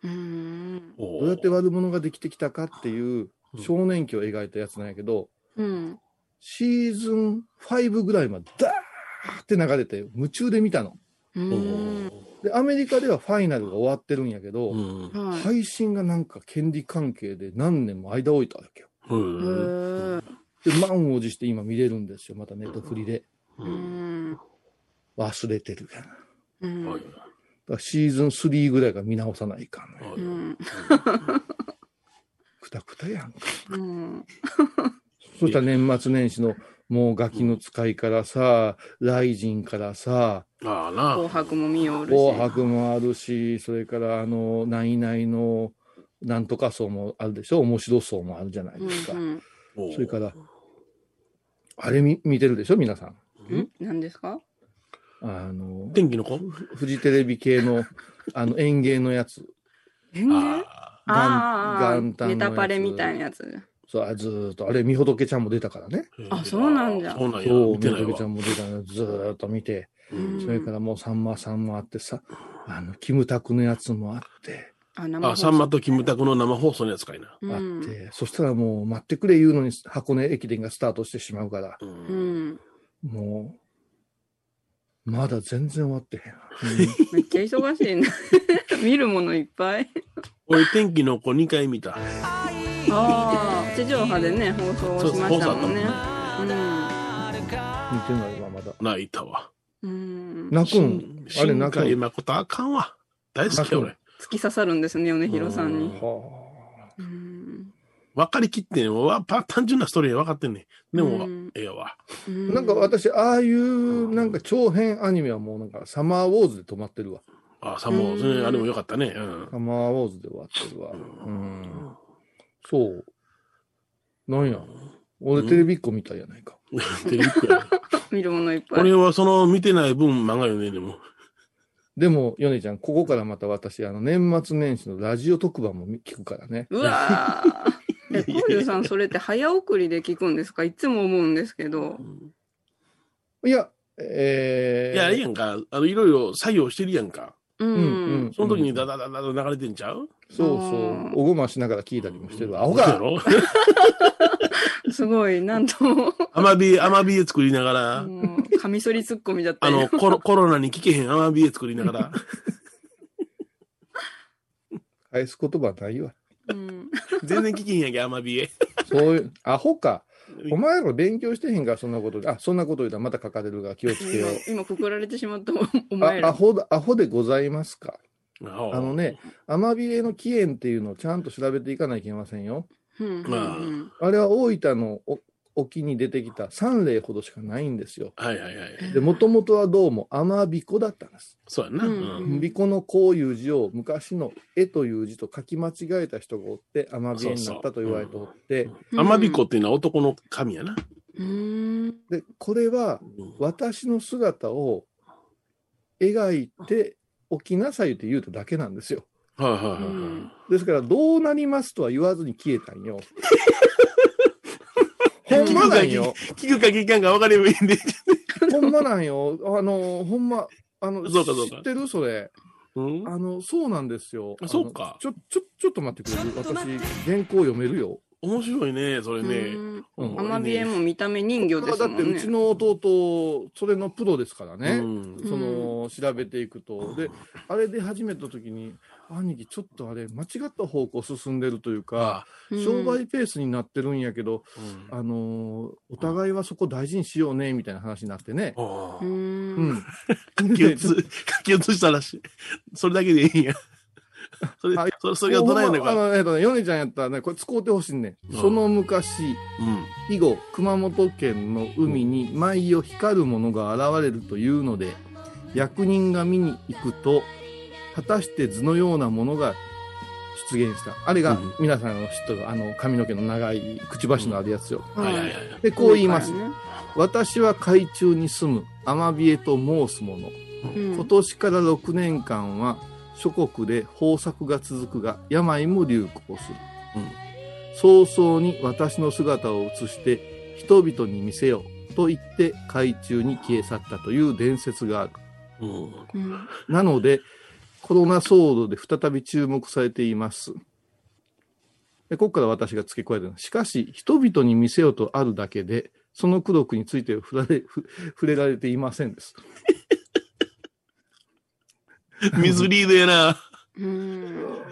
うん。おどうやって悪者ができてきたかっていう少年期を描いたやつなんやけど、うん。シーズン5ぐらいまでダーって流れて夢中で見たの。うん。で、アメリカではファイナルが終わってるんやけど。配信がなんか権利関係で何年も間置いたわけよ。で、満を持して今見れるんですよ。またネットフリで。ううんん。忘れてるやな。だかうんはいらシーズン3ぐらいが見直さないかんのよ。はいうん。くたくたやんか。うん。そしたら年末年始のもうガキの使いからさ、ライジンからさ、ああな。紅白も見よるし。紅白もあるし、それからあの、ないないの、なんとか層もあるでしょ？面白層もあるじゃないですか。うんうん。それから、あれ見見てるでしょ？皆さん。ん？何ですか？あの、天気の子？フジテレビ系の、あの、演芸のやつ。演芸？あああ、元旦ネタパレみたいなやつ。そう、あずーっと、あれ、みほどけちゃんも出たからね。ああそうなんじゃ。そうなんや。みほどけちゃ。んも出たのずーっと見て、うん。それからもうさんまさんもあってさ、あの、キムタクのやつもあって、あ、生あ、さんまとキムタクの生放送のやつかいな。あうん。って、そしたらもう待ってくれ言うのに箱根駅伝がスタートしてしまうから。もう、まだ全然終わってへん。めっちゃ忙しいね。見るものいっぱい。俺、天気の子2回見た。ああ、地上波でね、放送しましたもんね。見てないわ、まだ。泣いたわ。うん。うん。泣くん？あれ泣くん？新海誠あかんわ。大好きや俺。突き刺さるんですね、米広さんに。はうん。分かりきってんわパ単純なストーリーは分かってんねん。でも、うんええわ。あ、なんか私、ああいうなんか長編アニメはもうなんかサマーウォーズで止まってるわ。あ、サモーズね。あれもよかったね。うん。サマーウォーズで終わってるわ。うん。そう。なんや。俺テレビっ子みたいやないか。テレビっ子や 見るものいっぱい。俺はその見てない分漫画よね、でも。でも、ヨネちゃん、ここからまた私、あの、年末年始のラジオ特番も聞くからね。うわー え、コウジさん、それって早送りで聞くんですか？いつも思うんですけど。いや、えー、いや、いいやんか。あの、いろいろ作業してるやんか。ううんうんん。その時にダダダダダ流れてんちゃう？そうそう。おごましながら聞いたりもしてるわ。アホかやろ？すごい、なんとも、アマビエ、アマビエ作りながら、カミソリツッコミだったりあの、コロコロナに聞けへんアマビエ作りながら。返す言葉ないわ。うん全然聞けへんやんけ、アマビエ。そういう、アホか。お前ら勉強してへんから、そんなことで。あ、そんなこと言うたらまた書かれるが気をつけよ今、今、くくられてしまったおう。前あ、アら。ホだ、アホでございますか。ああのね、アマビエの起源っていうのをちゃんと調べていかないといけませんよ。うんうんまあうんあれは大分のお沖に出てきた3例ほどしかないんですよ。はいはいはい。で、もともとはどうもアマビコだったんです。そうやな。うんうんビコのこういう字を昔の絵という字と書き間違えた人がおって、アマビエになったと言われておって、アマビコっていうのは男の神やな。うん。で、これはうん私の姿を描いておきなさいって言うただけなんですよ。はいはいはいですから、どうなりますとは言わずに消えたんよ。ほんまなんよ。聞くか聞かんか分かればいいんで。ほんまなんよ。あの、ほんま、あの、そうかそうか知ってるそれ。うん？あの、そうなんですよ。あそうかちょ、ちょ、ちょっと待ってくれる私、原稿読めるよ。面白いね、それね。アマビエも見た目人形ですだって、もんね。うちの弟、それのプロですからね。うんその、調べていくと。で、あれで始めた時に、兄貴、ちょっとあれ、間違った方向進んでるというか、うん商売ペースになってるんやけど、うんあのーお互いはそこ大事にしようね、みたいな話になってね。う。うんん。書き写書き写したらしい。それだけでいいんや。それあ、そそれがどないやねんか。あの、えっとね、ヨネちゃんやったらね、これ使うてほしいね。うんその昔、うん。以後、熊本県の海に舞を光るものが現れるというので、役人が見に行くと、果たして図のようなものが出現した。あれがうん皆さんの知ってる、あの、髪の毛の長いくちばしのあるやつよ。はいはいはい。で、こう言います。ね私は海中に住むアマビエと申す者。うん今年から6年間は諸国で豊作が続くが病も流行する、早々に私の姿を映して人々に見せよと言って海中に消え去ったという伝説があるなのでコロナ騒動で再び注目されていますでここから私が付け加えたのはしかし人々に見せようとあるだけでその功徳について触られふ 触れられていませんですミスリードやな。うん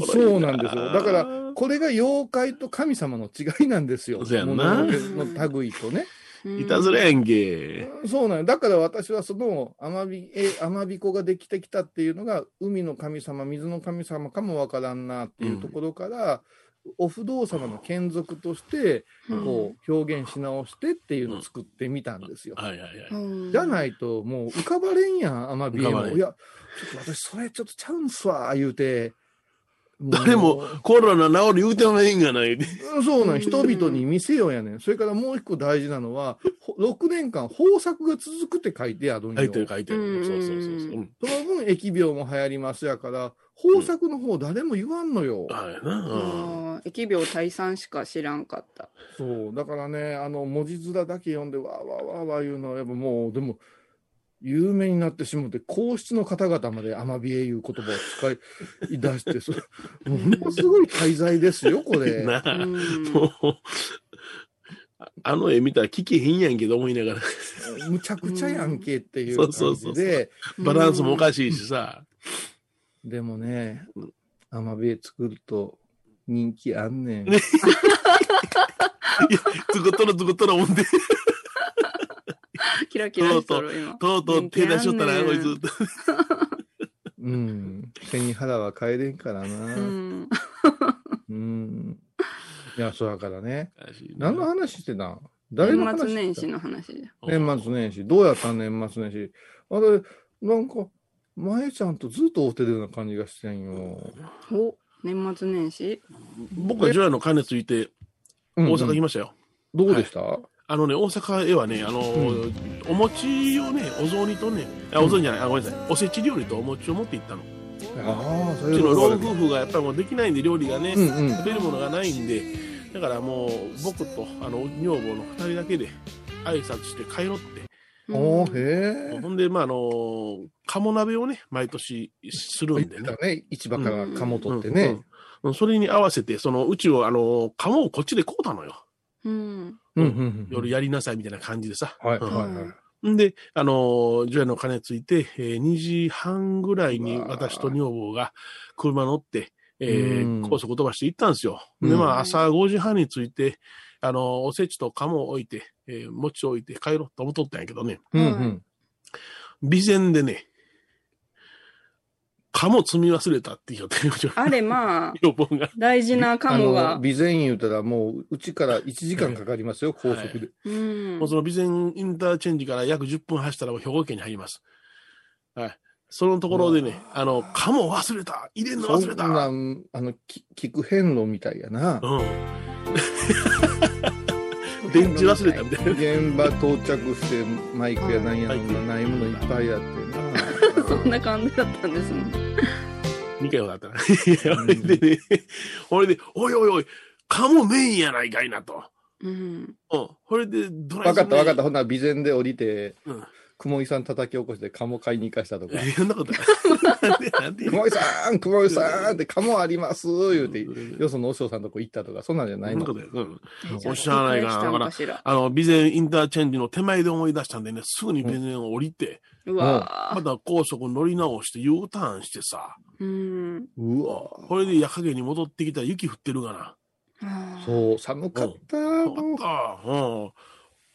そそうなんですよ。だから、これが妖怪と神様の違いなんですよ。そうやんなの類とね。いたずらやんけ。そうなんよだから私はそのアマビエ、アマビコができてきたっていうのが、海の神様、水の神様かもわからんなっていうところから、お不動様の眷属として、こう、表現し直してっていうのを作ってみたんですよ。はいはいはい。うんじゃないと、もう浮かばれんやん、アマビエも。いや、ちょっと私、それちょっとちゃうんすわ、言うて。誰もコロナ治る言うてもいいんがないで。うんそうなん、人々に見せようやねん。それからもう一個大事なのは、ほ6年間豊作が続くって書いてあるんよ。書いてる書いてうんる。そうそうそうそう。うんその分疫病も流行りますやから、豊作の方誰も言わんのよ。はいな。疫病退散しか知らんかった。そう。だからね、あの、文字面だけ読んで、わーわーわーわー言うのは、やっぱもう、でも、有名になってしまって、皇室の方々までアマビエいう言葉を使い出して、それ、ものすごい滞在ですよ、これ。なあうんもうああの絵見たら聞けへんやんけど思いながら。むちゃくちゃやんけっていうそう感そうそうそうじで、バランスもおかしいしさ。でもね、アマビエ作ると人気あんねん。ね いや、つくっとろつくっとろ思って、キラキラしとる、今。とうとう手出しよったら、こいつ。うん。背に腹は帰れんからうな。ん。うん。いや、そうだからね。何の話してたん？誰の話年末年始の話じゃ。年末年始。どうやったん年末年始？あれ、なんか、前ちゃんとずっと会ってるような感じがしてんよ。お、年末年始？僕は除夜の鐘ついて、うん大阪行きましたよ。どうでした、あのね、大阪へはね、あのーお餅をね、お雑煮とね、あお雑煮じゃない、あごめんなさい、おせち料理とお餅を持って行ったの。ああ、そういううちの老夫婦がやっぱりもうできないんで、料理がね、うんうん食べるものがないんで、だからもう、僕とあの女房の二人だけで挨拶して帰ろって。おーへえ。ほんで、まあ、あの、鴨鍋をね、毎年するんでね。だね、市場から鴨取ってね。うんうんそれに合わせて、その、うちを、あの、鴨をこっちで買うたのよ。うん。うんうんうん夜やりなさいみたいな感じでさ。はいうんはいはい。んで、あの、除夜の鐘ついて、えー2時半ぐらいに私と女房が車乗って、えうんー高速飛ばして行ったんですよ。うんで、まあ、朝5時半に着いて、あの、おせちと鴨を置いて、えー餅を置いて帰ろうと思っとったんやけどね、うんうん。備前でね、鴨積み忘れたって言うて、あれ、まあ、要望が。大事なカモあがの。備前言うたらもう、うちから1時間かかりますよ、高速で。うんもう。その備前インターチェンジから約10分走ったらもう兵庫県に入ります。はい。そのところでね、あの、鴨忘れた入れんの忘れたそんなん、あの、き聞く変路みたいやな。うん。電池忘れたみたいな。現場到着して、マイクやなんやマイクないものいっぱいあってな。そんな感じだったんですね。2回もだったな。いや、俺でね、俺で、おいおいおい、鴨メインやないかいなと。うん。うん。これで、ドライわかったわかった。た。ほんなら備前で降りて、うん。雲井さん叩き起こして鴨買いに行かしたとか。え、そんなこと。雲井さん雲井さんって鴨あります？言うて、よその和尚さんとこ行ったとか、そんなんじゃないの？おっしゃらないかな繰り返したんかしら。あの、備前インターチェンジの手前で思い出したんでね、すぐに備前を降りて、うわまた高速乗り直して U ターンしてさ、うん。うわこれで夜影に戻ってきたら雪降ってるがな。そう、寒かった。よかった。うん。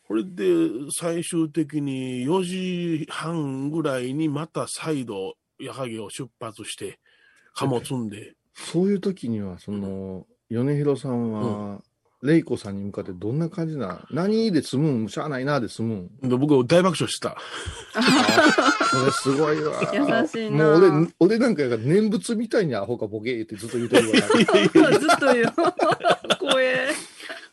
これで最終的に4時半ぐらいにまた再度夜影を出発して、貨物積んで、そういう時には、その、米広さんは、レイコさんに向かってどんな感じな何で済むん？しゃあないなで済むん？で僕大爆笑してた。それすごいわ。優しいなもう俺、俺なんかが念仏みたいにアホかボケーってずっと言うてるわ。ずっと言う。怖え。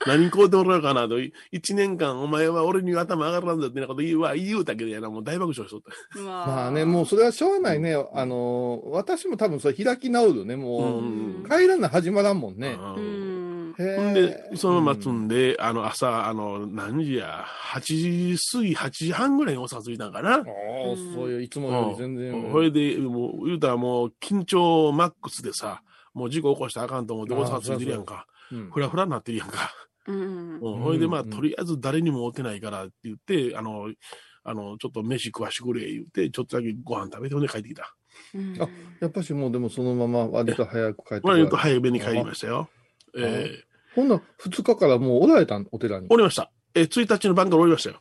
何買うてもらおうかなと、一年間お前は俺に頭上がらんぞってなこと言うわ、言うたけどやな、もう大爆笑しとった。ままあね、もうそれはしょうがないね。あの、私も多分それ開き直るね。もう、うん帰らな始まらんもんね。ううんで、そのまま積うんんで、あの、朝、あの、何時や、8時過ぎ、8時半ぐらいに大阪着いたんかな。ああ、そういう、いつもより全然。それで、もう、言うたらもう、緊張マックスでさ、もう事故起こしたらあかんと思って大阪着いてるやんか。うんふらふらになってるやんか。うん。うん。それで、まあ、うんとりあえず誰にも会ってないからって言って、あの、あの、ちょっと飯食わしてくれ言って、ちょっとだけご飯食べて、ほんで帰ってきた。うんあやっぱしもうでもそのまま割と早く帰ってまあ、こられ言うと早めに帰りましたよ。ええほんな2日からもうおられたん？お寺に。おりました。えー、1日の晩からおりましたよ。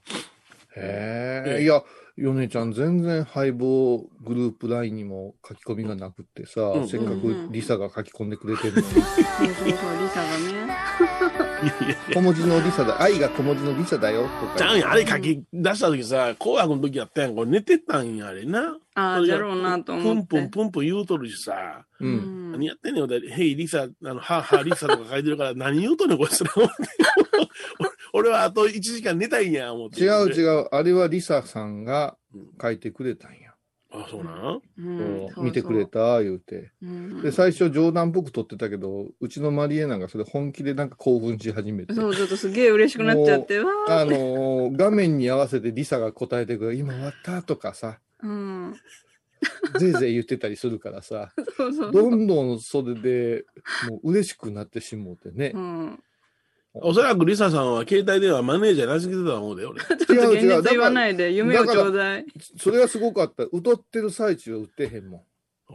ええへえ。いや、米ちゃん全然ハイボーグループ LINE にも書き込みがなくってさ、うんせっかくリサが書き込んでくれてるのに。そうそうそう、リサがね。いやいや小文字のリサだ、愛が小文字のリサだよとか。ちゃうんや、あれ書き出した時さ、紅白の時やったやん。これ寝てたんや、あれな。ああ、じゃろうなとプ思って。ンプンプンプン言うとるしさ。う。うんん何やってんねん、俺ヘイ、リサ、あの、はは、リサとか書いてるから、何言うとんねん、こいつら。俺はあと1時間寝たいんや、思って。違うう。違う。あれはリサさんが書いてくれたんや。あ、そうなん？見てくれ。た、言うて。うんで、最初冗談っぽく撮ってたけど、うちのマリエナがそれ本気でなんか興奮し始めて。そう、ちょっとすげえ嬉しくなっちゃって、あのー画面に合わせてリサが答えてくる、今終わったとかさ、うん。ぜいぜい言ってたりするからさ、どう。んどんそれでもう嬉しくなってしもうてねう。ん。おそらくリサさんは携帯電話マネージャー名付けてたと思うで、俺。ちょっと現実言わないで、夢をちょうだい。それはすごかった。歌ってる最中は歌ってへんもん。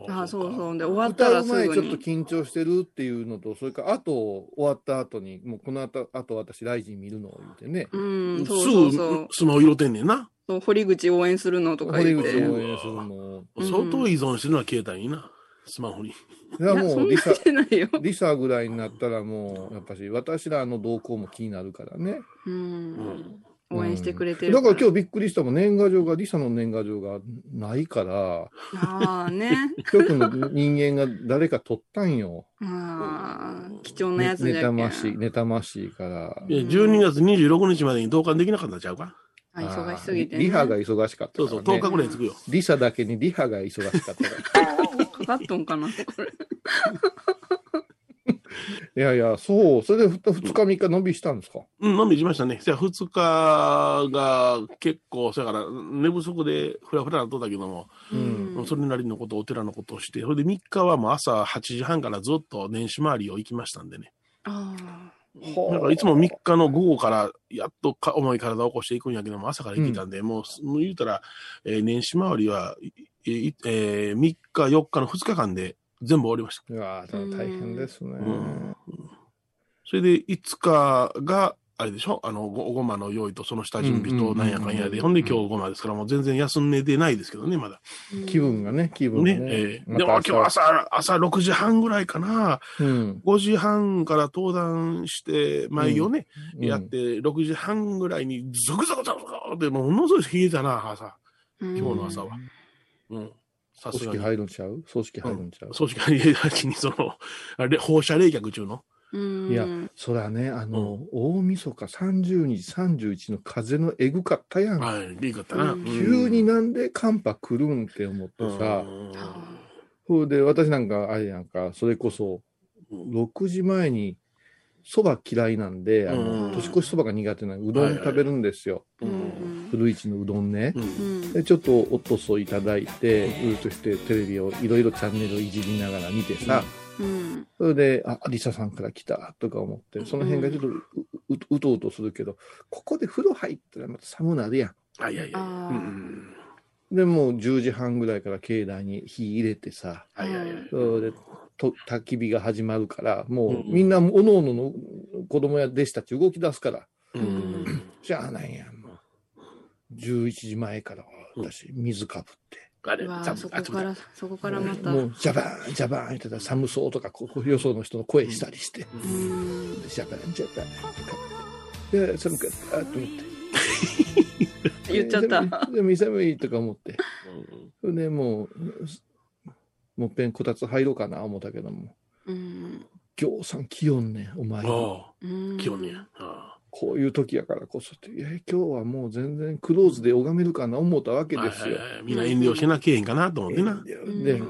あそうそう。で、終わったらす歌う前ちょっとぐに。緊張してるっていうのと、それからあと終わった後に、もうこの後、後私ライジン見るのを言うてね。うん、すそうそうそうぐ。スマホ拾ってんねんな。そう堀口応援するのとか堀言って。口応援するの。うん相当依存してるのは携帯にな。スマホに。いやもうリサ。リサぐらいになったらもう、やっぱし私らの動向も気になるからね。う。うん応援してくれてるだから今日びっくりしたもん年賀状が、リサの年賀状がないから、ああね。局の人間が誰か取ったんよ。ああ、貴重なやつねじゃ妬ましい、妬ましいから。いや12月26日までに同感できなかったんちゃうか？あ忙しすぎて、ね。リハが忙しかったそうそう、ね。10日ぐらいつくよ。リサだけにリハが忙しかったから。かかっとんかな、これ。いやいや、そう。それで2日3日伸びしたんですか？うん、飲みしましたね。じゃあ2日が結構、そやから寝不足でふらふらなっとったけども、うん。それなりのこと、お寺のことをして、それで3日はもう朝8時半からずっと年始回りを行きましたんでね。あはあだからいつも3日の午後からやっとか重い体を起こしていくんやけども、朝から行けたんで、もうす、もう言うたら、えー年始回りは、えー3日、4日の2日間で全部終わりました。いやー大変ですね。んそれで5日が、あれでしょ？あの、ごごまの用意とその下準備となんやかんやで、うんほんで今日ごまですから、もう全然休んでないですけどね、まだ。ー気分がね、気分がね。ね。えーでも今日朝、朝6時半ぐらいかな、うん。5時半から登壇して、前をね、うんやって、6時半ぐらいに、ゾクゾクゾクゾクって、ものすごい冷えたな、朝。今今日の朝は。うん。さ組織すがに。入るんちゃう？組織入るんちゃう、葬式入りがちに、その、あれ放射冷却中の？うん。いや、それはね、あの、大晦日30日、31の風のえぐかったやん。はい、いいかったな。うん急になんで寒波来るんって思ってさ、うんそれで私なんか、あれやんか、それこそ、6時前に、そば嫌いなんで、あの、うん年越しそばが苦手なのうどん食べるんですよ。うん。古市のうどんね。うんうん。で、ちょっとおとそいただいて、うーとしてテレビをいろいろチャンネルをいじりながら見てさ、うん。それで、あ、リサさんから来たとか思って、その辺がちょっとうううとうとするけど、ここで風呂入ったらまた寒なるやあ、いやいや。うんん。で、もう10時半ぐらいから境内に火入れてさ、はいはいはい。それで、と焚き火が始まるから、もうみんな、おのおのの子供や弟子たち動き出すから、うん。しゃあないやん。11時前から私、水かぶって。あれ、うわざそこから、そこからまた。もう、ジャバーン、ジャバーン言ってたら寒そうとか、こうよその人の声したりして、うん。ジャバーン、ジャバーンとか。いや、寒かったと思って。言っちゃった。でも、寒いとか思って。それでもう、もっぺんこたつ入ろうかな思ったけども、うん。ぎょうさん気温ね、お前。ああ、うん。気温ね。あこういう時やからこそって、いや、今日はもう全然クローズで拝めるかな思ったわけあですよ。みんな遠慮しなきゃへんかなと思ってな。で、んで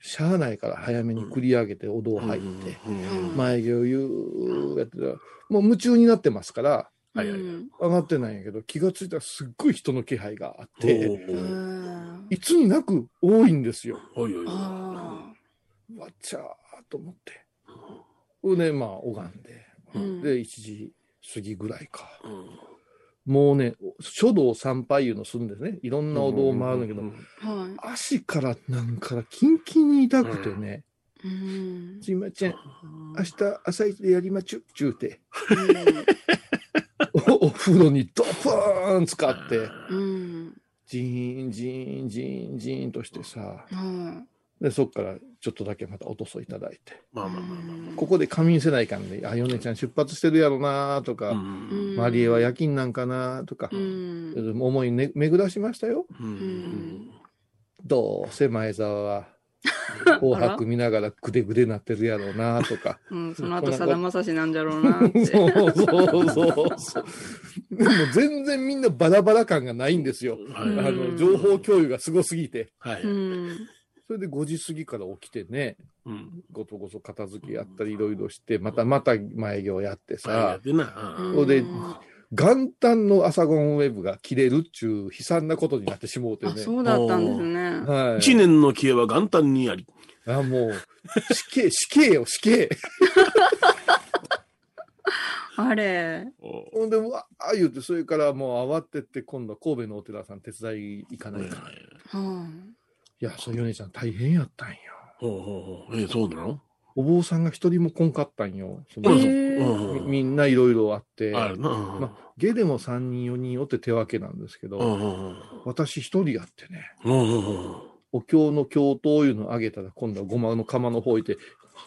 しゃあないから早めに繰り上げてお堂入って、うん前行言うやってたら、もう夢中になってますから、はい上がってないんやけど、気がついたらすっごい人の気配があって、いつになく多いんですよ。おいおいおい。あわっちゃーと思って。で、まあ、拝んで、うんで、1時過ぎぐらいか。うんもうね、書道参拝いうのするんですね。いろんなお堂を回るんだけど。足からなんからキンキンに痛くてね、うん。すいません、明日朝一でやりまちゅ、ちゅうて、おお風呂にドプーン使って、うん。ジーン、ジーン、ジーン、ジーンとしてさ、うん。で、そっからちょっとだけまたおとそいただいて、まあまあまあまここで仮眠せないかんで、あ、ヨネちゃん出発してるやろなとか、あ。うんマリエは夜勤なんかなとかう、ん。思い、ね、巡らしましたよ。うんどうせ前澤は、紅白見ながらグデグデなってるやろうなとか。うん。その後、さだまさしなんじゃろうなって。そうそうそうそう。でも全然みんなバラバラ感がないんですよ。あの、情報共有がすごすぎて。はい。うん。それで5時過ぎから起きてね、うん。ごとごそ片付けやったりいろいろして、またまた前業やってさあ、さ、でな。うんこれで元旦の朝ゴンウェブが切れるっちゅう悲惨なことになってしもうてあ、ね。そうだったんですね。はい。一年の消えは元旦にあり。あ、もう、死刑、死刑よ、死刑。あれ。ほんで、うわあ言うて、それからもう慌てて、今度は神戸のお寺さん手伝い行かないか。はいや、そう、ヨネちゃん大変やったんよ。ほうほうほう。えー、そうなの？お坊さんが一人も来んかったんよ。そい。のうん。えー。みみんないろいろあって、あるな。まあ、下でも3人4人おって手分けなんですけど、うんうんうん。私一人やってね、うんうんうん。お経の経というのをあげたら、今度はごまの釜の方いて、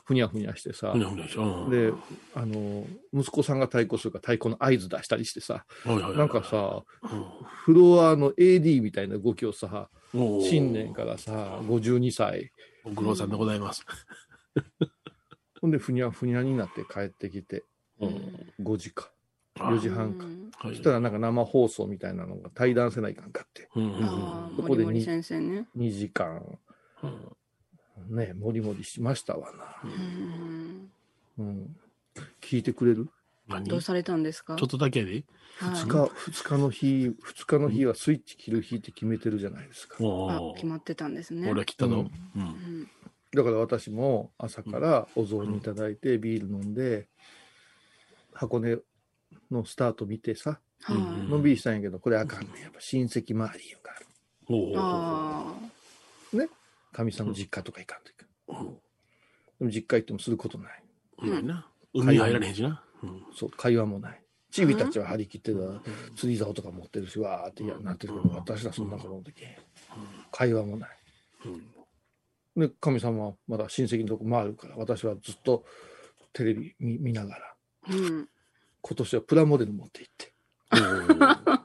ふにゃふにゃしてさ。ふ、にゃふにゃしうん。で、あの、息子さんが太鼓するから太鼓の合図出したりしてさ、はいはいはいなんかさ、うん。フロアの AD みたいな動きをさ、新年からさ、52歳、ご苦労さんでございます。ほんでふにゃふにゃになって帰ってきて、うん。5時か、あ4時半か。そしたらなんか生放送みたいなのが対談せないかんかって、うんうんああ、そこでに森森先生ね。2時間、うん。ね、もりもりしましたわな。うん。うん。聞いてくれる？どうされたんですか？ょっとだけで？はい二日、二日の日、二日の日はスイッチ切る日って決めてるじゃないですか。あお、決まってたんですね。俺は来たの？うんうんうんだから私も朝からお雑煮いただいてビール飲んで、箱根のスタート見てさ、のんびりしたんやけど、これあかんねん。やっぱ親戚周りいうか、おーあかみさんの実家とか行かんといかん。でも実家行ってもすることない。うまいな。海入られへんしな。うんそう、会話もない。チビたちは張り切ってた、釣り竿とか持ってるし、わーってやなってるけど、私らそんなことの時、会話もない。うんで、神様はまだ親戚のとこ回るから、私はずっとテレビ見見ながら、あ。うん。今年はプラモデル持って行って、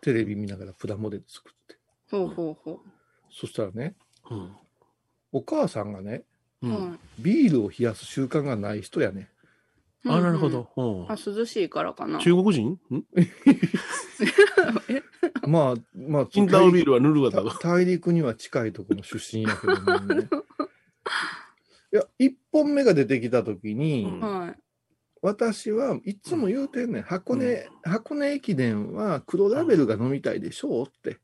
テレビ見ながらプラモデル作って。ほうほうほそしたらね、うんお母さんがね、ビールを冷やす習慣がない人やね。あ、なるほ。ど。うんあ、涼しいからかな。中国人？ん？まあ、まあ、チンタオビールはヌルガだと。大陸には近いところの出身やけどね。いや、一本目が出てきたときに、うんはい。私はいつも言うてんねん。箱根、箱根駅伝は黒ラベルが飲みたいでしょうって。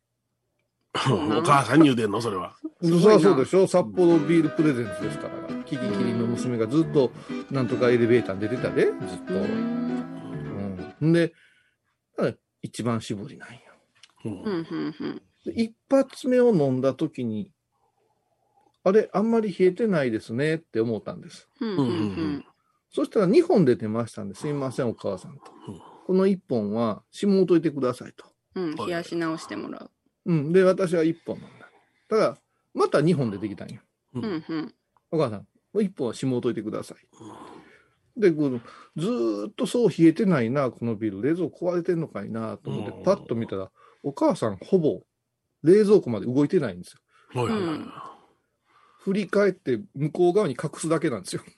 お母さんに言うてんの？それは。そりゃそうでしょ？札幌ビールプレゼンツですから。キキキリンの娘がずっと、なんとかエレベーターに出てたで、ずっと。ううんん。んで、一番搾りなんよ。うんうん、うん、うん。で一発目を飲んだ時に、あれ、あんまり冷えてないですねって思ったんです。うん、うん、うん。そしたら2本出てましたんで、すいません、お母さんとうん。この1本は、しもうといてくださいと。うん、冷やし直してもらう。うん。で、私は1本飲んだ。ただ、また2本出てきたんよ。うん、うん。お母さん、1本はしもうといてください。で、このずーっとそう冷えてないな、このビール。冷蔵庫壊れてんのかいなと思ってう、んパッと見たら、お母さんほぼ冷蔵庫まで動いてないんですよ。はいはいはいうん振り返って向こう側に隠すだけなんですよ。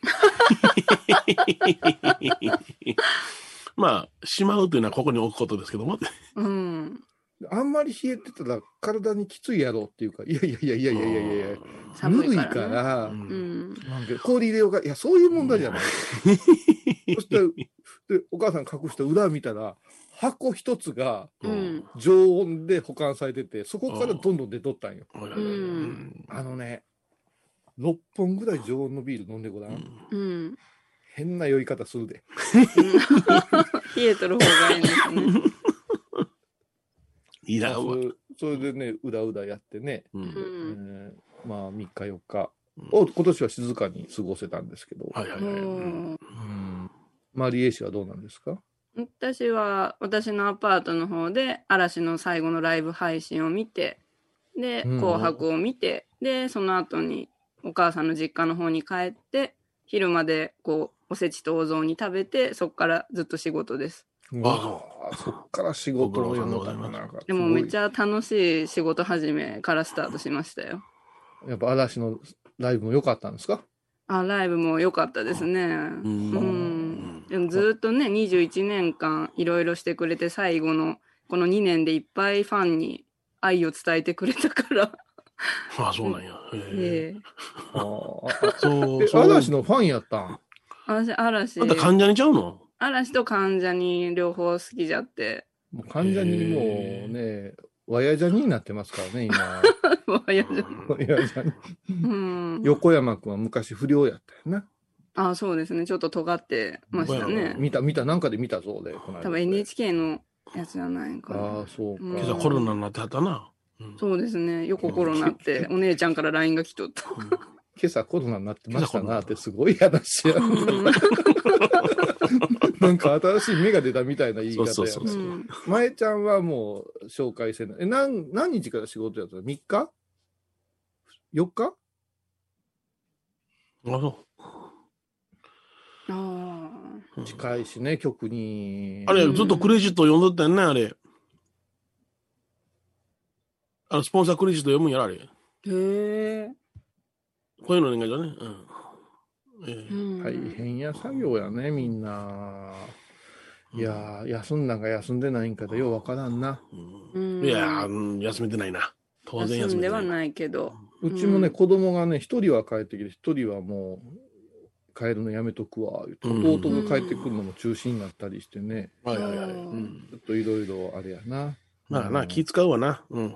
まあ、しまうというのはここに置くことですけども。うん。あんまり冷えてたら体にきついやろっていうか、いやいやいやいやいやいやいや、ぬ寒いるいからね。から、ううんん。なんで氷入れようか、いや、そういう問題じゃない。そして、で、お母さん隠して裏見たら、箱一つがうん。常温で保管されてて、そこからどんどん出とったんよ。あのね、6本ぐらい常温のビール飲んでごらん。うん。変な酔い方するで。冷えとる方がいいんですね。いいな、それそれでね、うだうだやってね、うん。まあ3日4日。うん。を今年は静かに過ごせたんですけど、はいはいはい。うん。うん。マリエ氏はどうなんですか？私は私のアパートの方で嵐の最後のライブ配信を見てでうん。紅白を見て、でその後にお母さんの実家の方に帰って昼までこうおせちとお雑煮食べてそこからずっと仕事ですああそっから仕事を読むためなんかでもめっちゃゃ楽しい仕事始めからスタートしましたよ。やっぱ嵐のライブも良かったんですか？あライブも良かったですね。ううん。んでもずっとね21年間いろいろしてくれて最後のこの2年でいっぱいファンに愛を伝えてくれたから。あ あ、そうなんや。へえ。え。え あそう。嵐のファンやったん？私嵐あんた患者にちゃうの？嵐と関ジャニ両方好きじゃって。もう患者にもうね、わやじゃにになってますからね、今。もうやだわやじゃにうん。横山君は昔不良やったよな。あそうですね。ちょっと尖ってましたね。見た、見た、なんかで見たぞ、で、この間。多分 NHK のやつじゃないかな。ああ、そうか。うん。今朝コロナになってはったな。うん。そうですね。横コロナってお姉ちゃんから LINE が来とった今朝コロナになってましたなってすごい話や。うんなんか新しい芽が出たみたいな言い方や。そうそうそううん前ちゃんはもう紹介せない。え、何、何日から仕事やったの ?3 日 ?4 日？あ、そあう。近いしね、曲に。あれ、ずっとクレジット読んどったよね、あれ。あの、スポンサークレジット読むんやろ、あれ。ー。へえ。こういうのお願いだね。うん。大変や作業やね、みんな。いやー、休んだんか休んでないんかでようわからんな。うんいやー、うん休めてないな。当然休んではいないけど。うちもね、うん子供がね、一人は帰ってきて、一人はもう、帰るのやめとくわ、弟が帰ってくるのも中止になったりしてね、はいはいはい。ううんん。ちょっといろいろあれやな。まあな、うん気使うわな。うん。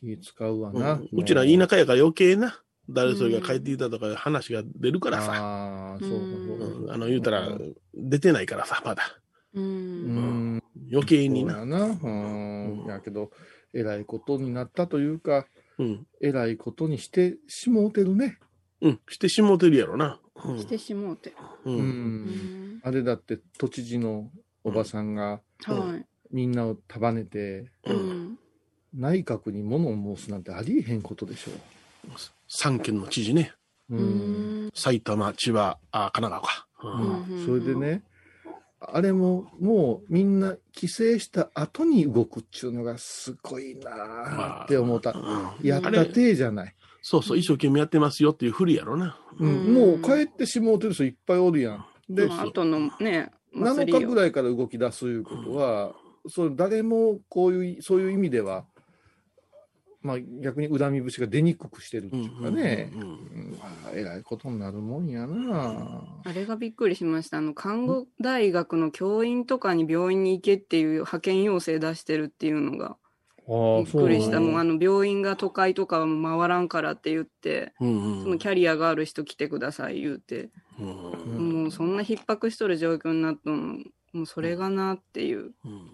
気使うわうな。んうちら田舎やから余計な。誰それが帰ってきたとか話が出るからさ。ああ、そううんあの、言うたら、出てないからさ、まだ。う。うんん、余計にな。そうやな。うん、やけど、えらいことになったというか、うん。えらいことにしてしもうてるね。うん。してしもうてるやろな。うんしてしもうて。う。うん。うんん。あれだって、都知事のおばさんがはい。みんなを束ねて、うん。内閣に物を申すなんてありえへんことでしょ三県の知事ね。う。ん。ん。埼玉、千葉、あ神奈川か。うんうんそれでね、あれももうみんな帰省した後に動くっちゅうのがすごいなあって思った。うんやったてじゃない。そうそう、一生懸命やってますよっていうふりやろな。うん、うんもう帰ってしもうてる人いっぱいおるやん。で、まあ、後のね、7祭りよ日ぐらいから動き出すいうことは、それ誰もこういう、そういう意味では、まあ逆に恨み節が出にくくしてるっていうかね、うんうんうんああえらいことになるもんやな。あれがびっくりしました。あの、看護大学の教員とかに病院に行けっていう派遣要請出してるっていうのがびっくりした。もうあの、病院が都会とかは回らんからって言って、うんそのキャリアがある人来てください言うて、うんうんもうそんな逼迫しとる状況になったの、もうそれがなっていう。うん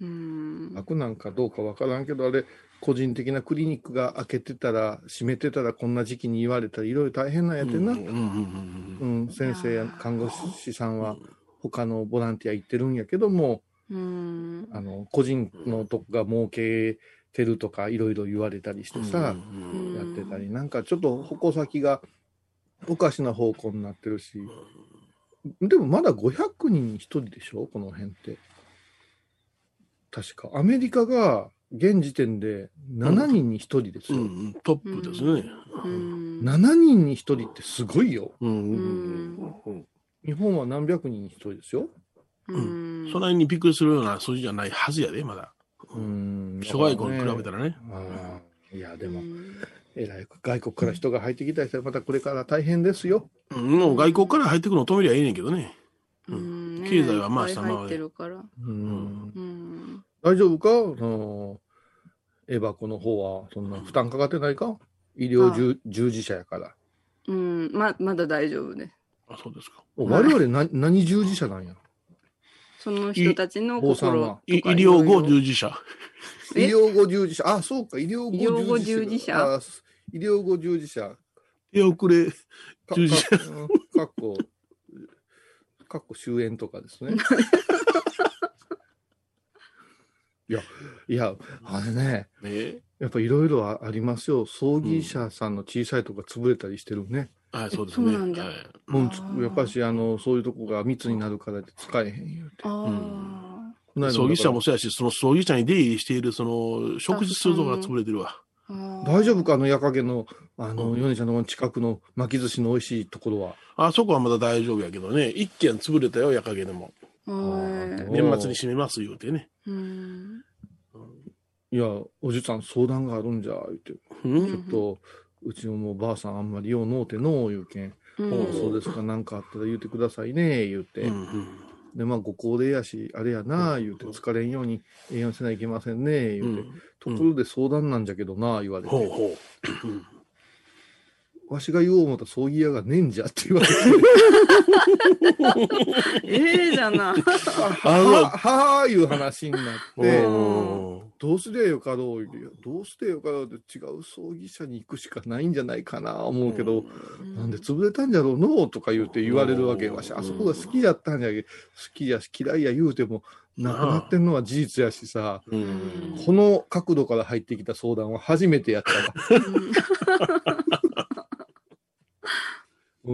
うん。悪なんかどうかわからんけど、あれ、個人的なクリニックが開けてたら、閉めてたら、こんな時期に言われたら、いろいろ大変なんやってな。うんうんうんうん、先生や看護師さんは、他のボランティア行ってるんやけども、うん。あの、個人のとこが儲けてるとか、いろいろ言われたりしてさ、うんやってたり、なんかちょっと矛先がおかしな方向になってるし、でもまだ500人に1人でしょ？この辺って。確か。アメリカが現時点で7人に1人ですよ。うんうんトップですね。うん。7人に1人ってすごいよ。うんうんうん日本は何百人に1人ですよ。うん。そんなにびっくりするような数字じゃないはずやで、まだ。うん。諸外国に比べたらね。いや、でもう、んえらい外国から人が入ってきたりしたら、またこれから大変ですよ。うんもう外国から入ってくるの止めりゃいいねんけどね。うんね経済はまあ下回る入ってるから。うんうん。大丈夫か？そのエバコの方は、そんな負担かかってないか？医療従従事者やから。うん。ま、まだ大丈夫です。あ、そうですか。我々な、何従事者なんや？その人たちの坊さん心はい医療後従事者。え？医療後従事者。あ、そうか、医療後医療後従事者あ医療後従事者。手遅れか従事者。かっこ、かっこ終焉とかですね。いや、いや、あれね、ねやっぱいろいろあありますよ。葬儀社さんの小さいとこが潰れたりしてるね。はい、そうですね。そうなんだはいもうやっぱし、あの、そういうとこが密になるからって使えへん言うて。あこの間葬儀社もそうやし、その葬儀社に出入りしている、その、食事するとこが潰れてるわ。大丈夫かあの、矢影の、あの、うん米ちゃんの近くの巻き寿司の美味しいところは。あそこはまだ大丈夫やけどね。一軒潰れたよ、夜影でも。はい。年末に閉めます言うてね。うん。いや、おじさん相談があるんじゃ、言って。うんちょっと、うちのもうばあさんあんまりようのうてのう言うけん。うあんそうですか、なんかあったら言うてくださいね、言うて。うんうんで、まあ、ご高齢やし、あれやな、言うて、疲れんように栄養せないけませんね、う言うて。んところで相談なんじゃけどな、言われて。ほうほう。わしが言おう思った葬儀屋がねえんじゃって言われて。ええじゃな。はははーいう話になって、おどうすりゃよかろう、いやどうすりゃよかろうって違う葬儀社に行くしかないんじゃないかな思うけど、なんで潰れたんじゃろうのとか言うて言われるわけわし、あそこが好きやったんじゃけど、好きやし嫌いや言うても、亡くなってんのは事実やしさ、ーうん。この角度から入ってきた相談は初めてやったわ。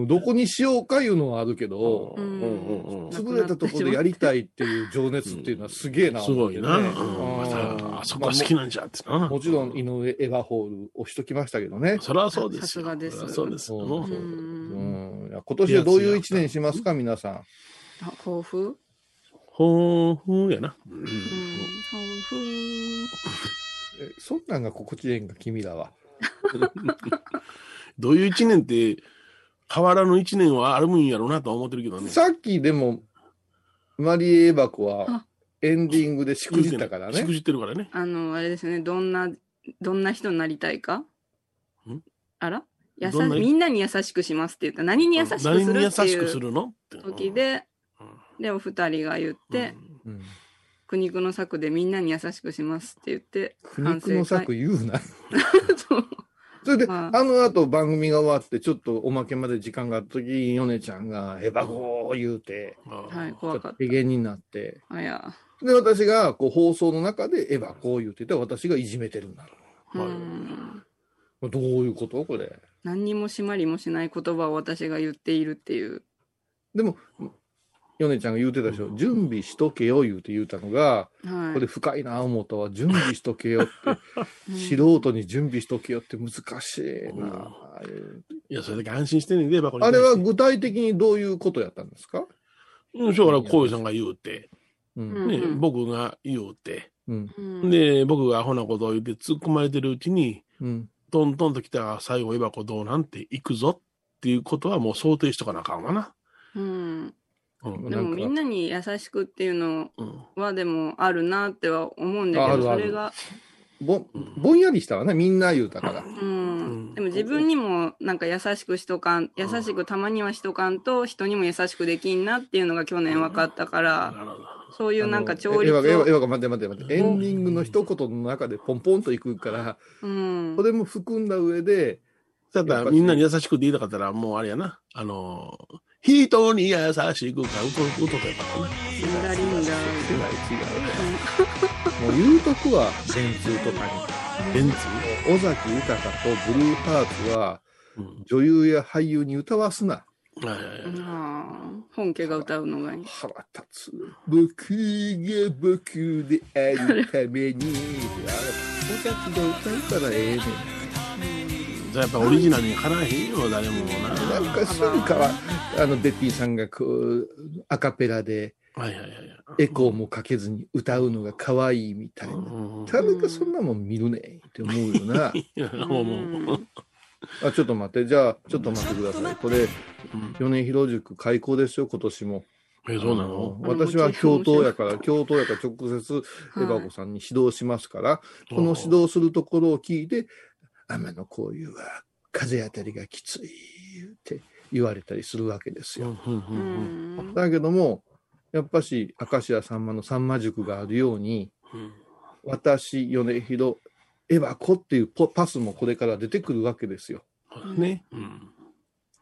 どこにしようかいうのはあるけど、うんうんうんうん潰れたところでやりたいっていう情熱っていうのはすげえな、すごいな。あそこは好きなんじゃってな。もちろん井上エヴァホール押しときましたけどね。それはそうですよ。さすがですそうです。そうん今年はどういう一年にしますか、皆さん？あ抱負？ほーふーやな。うんそんなんが心地ええんか、君らは。どういう一年って、変わらぬ一年はあるんやろうなとは思ってるけどね。さっきでも、マリエエバコはあ。エンディングでしくじったからね。しくじってるからね。あの、あれですね、どんな、どんな人になりたいか？ん？あら？やさみんなに優しくしますって言った。ら何に優しくす何にるって優しくいうするの？って。時で、で、お二人が言って、うん。苦肉の策でみんなに優しくしますって言って、苦肉の策言うな。そうそれで、まあの後番組が終わって、ちょっとおまけまで時間があった時、ヨネちゃんがエヴァゴー言うて、はい、怖かっ機嫌になって、た。あや。で、私がこう放送の中でエヴァこう言うてて、私がいじめてるんだろうはい。どういうことこれ。何にも締まりもしない言葉を私が言っているっていう。でも、ヨネちゃんが言うてたでしょ。準備しとけよ言うて言うたのが、はい。これ深いな思ったわ。準備しとけよって、うん素人に準備しとけよって難しいな。いや、それだけ安心してんねんで、あれは具体的にどういうことやったんですか？うん、そうから、こういうさんが言うて、うん。うんね、僕が言うて、うん。うん、で、僕がアホなことを言って突っ込まれてるうちに、うん。トントンと来たら最後、エバコどうなんて行くぞっていうことはもう想定しとかなあかんわな。うん。うん。でもみんなに優しくっていうのうん。はでもあるなっては思うんだけど、それが、ぼぼんやりしたわね、みんな言うたから。うん。でも自分にもなんか優しくしとかん、優しくたまにはしとかんと人にも優しくできんなっていうのが去年分かったから。そういうなんかあ調律のエヴァが、エヴァを。エヴ待って待って待って。エンディングの一言の中でポンポンといくから、うんそ。れも含んだ上で、ただ、みんなに優しくて言いたかったら、もうあれやな。あのー、人に優しくか、うと、うととやっぱな。リンダリンダ。違う違う。もう言うとくわ、電通とかに。ベンツ尾崎豊とブルーハーツはうん。女優や俳優に歌わすな。はあ、本家が歌うのがいい。腹立つ。僕が僕であるために。あれ、尾崎が歌うからええねん。じゃあやっぱオリジナルにかなへんよ、誰もな。なんかすぐかわ、あの、ベッティさんがこう、アカペラではいはいはいはい。エコーもかけずに歌うのが可愛いみたいな。うん誰がそんなもん見るねんって思うよな。あ、ちょっと待って。じゃあ、ちょっと待ってください。これ、うん米広塾開校ですよ、今年も。え、そうなの？あ私は教頭やから、教頭やから直接、エバコさんに指導しますから、この指導するところを聞いて、天のこういうは風当たりがきついって言われたりするわけですよ。うんうんううんん。だけども、やっぱし、明石家さんまのさんま塾があるように、うん私、米広、エバコっていうポパスもこれから出てくるわけですよ。うん。ね。うん。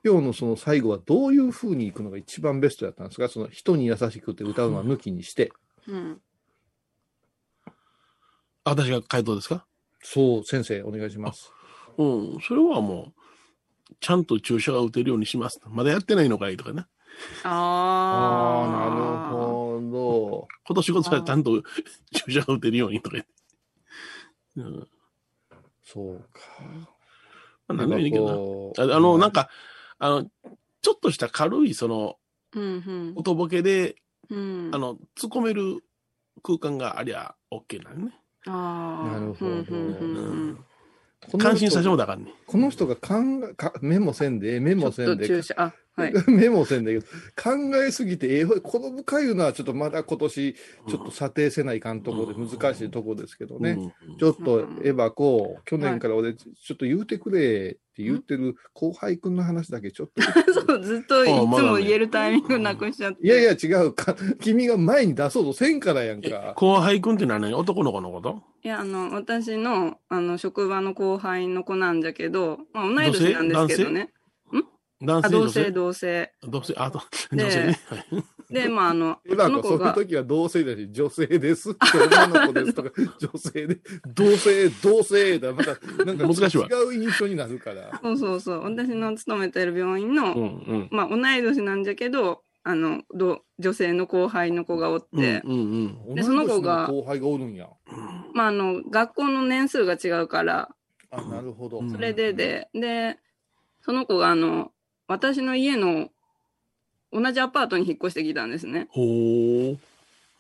今日のその最後はどういうふうにいくのが一番ベストだったんですか？その人に優しくって歌うのは抜きにして。うん。私が回答ですか？そう、先生、お願いします。うん。それはもう、ちゃんと注射が打てるようにします。まだやってないのかいとかね。あああ、なるほど。今年こそはちゃんと注射が打てるようにとか言って。うん。そうか。まあ、なんでもいいけどな。ああの、なん、か、あの、ちょっとした軽い、その、うんうん。音ボケで、うん。あの、突っ込める空間がありゃ OK なんね。ああ。なるほどうんうんうんこの人感心させだからね。この人が考え、かメモせんで、メモせんで、注射。あ、はい。メモせんだけど、考えすぎて、ええこの深いのはちょっとまだ今年、ちょっと査定せないかんところで難しいところですけどね。うんちょっとエヴァコ、去年から俺、ちょっと言うてくれって言ってる後輩くんの話だけちょっと。そう、ずっといつも言えるタイミングなくしちゃって。いやいや違うか。君が前に出そうとせんからやんか。後輩くんってのは何？男の子のこと？いや、あの、私の、あの、職場の後輩の子なんじゃけど、まあ、同い年なんですけどね。男あ、同性、同性。同性、あと、で女性ね。はいで、まあ、あの、え、なんかそういうその子が、時は同性だし、女性ですって、女の子ですとか、女性で、同性、同性だ、また、なんか難しいわ違う印象になるから。そうそうそう、私の勤めてる病院の、うんうん。まあ、同い年なんじゃけど、あの、ど女性の後輩の子がおって、うんうんうん。でその子が後輩がおるんや。まあ、あの、学校の年数が違うから、あ、なるほど。うんそれでで、で、その子があの、私の家の同じアパートに引っ越してきたんですね。ほー。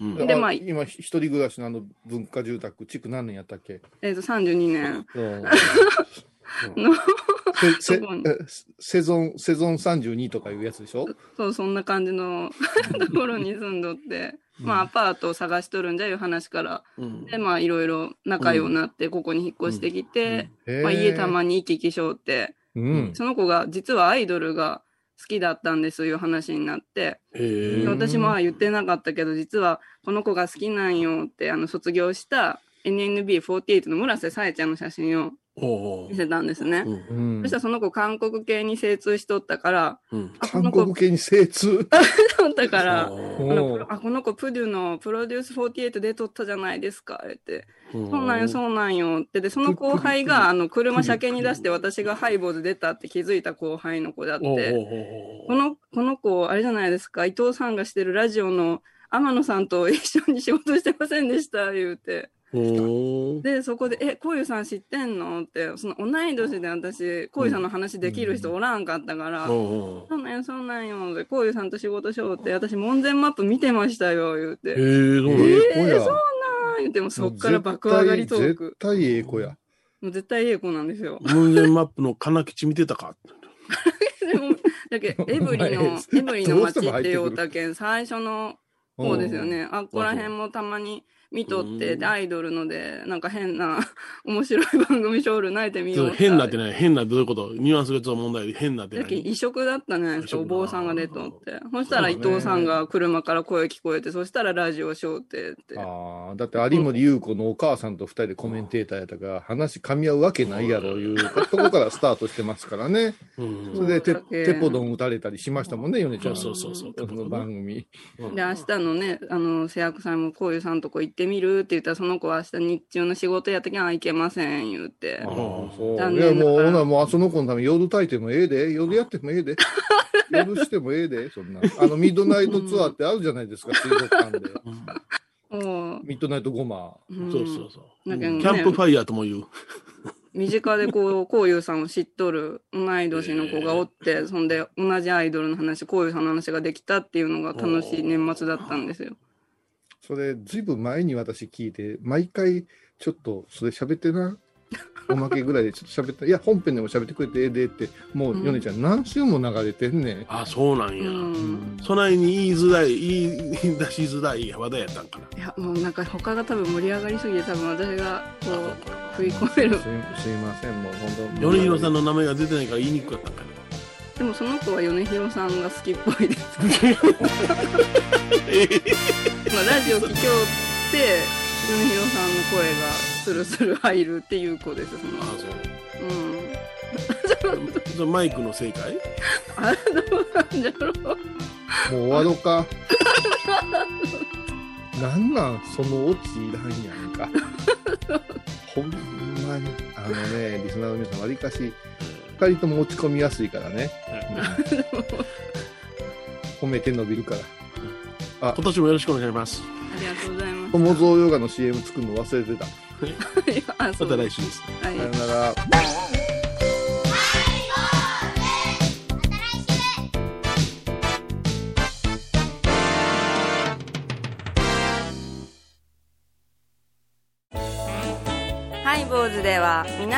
うん。でまああ今、一人暮らしのあの文化住宅、築何年やったっけ？えっ、と、32年うん。の、セゾン、セゾン32とかいうやつでしょ？そう、そんな感じの ところに住んどって、まあ、アパートを探しとるんじゃいう話から、うん。で、まあ、いろいろ仲良くなって、ここに引っ越してきて、まあ、家たまに。に行き来しょうって、うん。その子が実はアイドルが好きだったんですいう話になって。私も言ってなかったけど、実はこの子が好きなんよって、あの、卒業した NNB48 の村瀬さえちゃんの写真をほ見せたんですね。うんうんそしたらその子韓国系に精通しとったから、うん。韓の子国系に精通？とったから、ほあのこの子プデュのプロデュース48で撮ったじゃないですか、って。ーそうなんよ、そうなんよって。で、その後輩が、あの、車車検に出して私がハイボーズ出たって気づいた後輩の子だって。この、この子、あれじゃないですか、伊藤さんがしてるラジオの天野さんと一緒に仕事してませんでした、言うて。で、そこで、え、こういうさん知ってんの？って、その同い年で私、こういうさんの話できる人おらんかったから、ほうほそうなんよ、そうなんよ。で、こういうさんと仕事しようって、私、門前マップ見てましたよ、言うう。て。へえ、そうなんや。ええ子や。あー言うても、そっから爆上がりトー絶ク。対ええ子や。もう絶対ええ子なんですよ。門前マップの金吉見てたか？でも、だけどエブリの、エブリの街って言うたけん、最初の方ですよね。あっこら辺もたまに見とって、うんで、アイドルので、なんか変な、面白い番組ショール泣いてみよう変なってない。変なってどういうこと？ニュアンスがちょっと問題で変なって異色だったね、異色お坊さんが出とって。そしたら伊藤さんが車から声聞こえて、そしたらラジオショーってって。ああ、だって有森優子のお母さんと二人でコメンテーターやったから、話噛み合うわけないやろいうとこからスタートしてますからね。うんそれでテテポドン打たれたりしましたもんね、米ちゃん。そうそうそうそうその番組。で、明日のね、あの、製薬さんもこういうさんとこ行ってみるって言ったら、その子は明日日中の仕事やったけん、あ、行けません、言うてああ。そう。残いや、もう、ほな、もう、その子のために夜炊いてもええで、夜やってもええで。夜してもええで、そんな。あの、ミッドナイトツアーってあるじゃないですか、水族館で。ミッドナイトゴマ。うんそうそうそう。キャンプファイヤーとも言う。身近でこう、こういうさんを知っとる同い年の子がおって、そんで同じアイドルの話、こういうさんの話ができたっていうのが楽しい年末だったんですよ。それ、ずいぶん前に私聞いて、毎回、ちょっと、それ喋ってな？おまけぐらいでちょっと喋った。いや、本編でも喋ってくれてええでって、もう、うんヨネちゃん何週も流れてんねん。あ、そうなんうや。ん。そないに言いづらい、言い出しづらい話題やったんかな。いや、もうなんか他が多分盛り上がりすぎて、多分私がこう、食い込めるす。いません、もう本当。米広さんの名前が出てないから言いにくかったんかな。でもその子は米広さんが好きっぽいです。まあ、ラジオ聞きょうって、米広さんの声がスルスル入るっていう子です、そのあうん。そう。それマイクの正解？あれどうなんじゃろう。もう終わろうか。なんなん、そのオチいらんやんか。ほんまに、あのね、リスナーの皆さん、わりかし、二人とも落ち込みやすいからね。褒めて伸びるから。今年もよろしくお願いします。ありがとうございます。友蔵ヨガの CM 作るの忘れてた。まうた来週です。はいさよなら。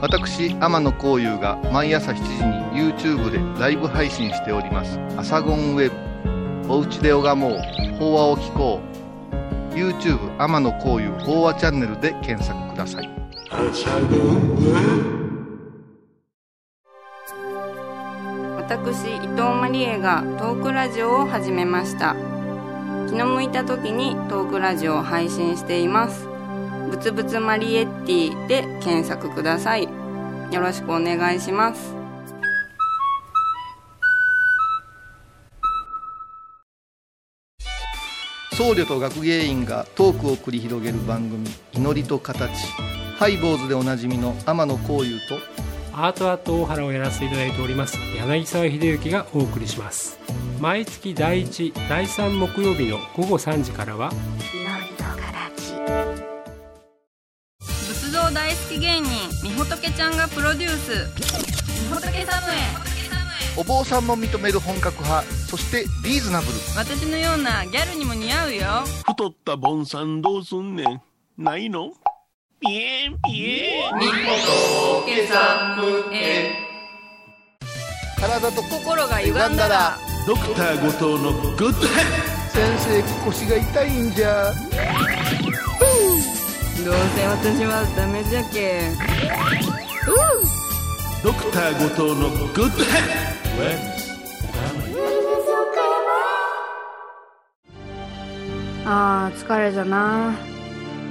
私天野幸雄が毎朝7時に YouTube でライブ配信しております「アサゴンウェブ」「おうちで拝もう。法話を聞こう」YouTube 天野幸雄法話チャンネルで検索ください。私伊藤マリエがトークラジオを始めました。気の向いた時にトークラジオを配信しています。ぶつぶつマリエッティで検索ください。よろしくお願いします。僧侶と学芸員がトークを繰り広げる番組「祈りと形」ハイボーズでおなじみの天野幸雄とアートアート大原をやらせていただいております。柳沢秀幸がお送りします。毎月第1第3木曜日の午後3時からはき芸人みほとけちゃんがプロデュース。みほとけサムへお坊さんも認める本格派そしてリーズナブル。私のようなギャルにも似合うよ。太ったボンさんどうすんねん。ないの？ピエンピエン。みほとけサムへ体と心が歪んだら。ドクター後藤のグッドヘッ先生腰が痛いんじゃどうせ私はダメじゃけ。ドクター後藤のグッドヘッ。あー疲れじゃな。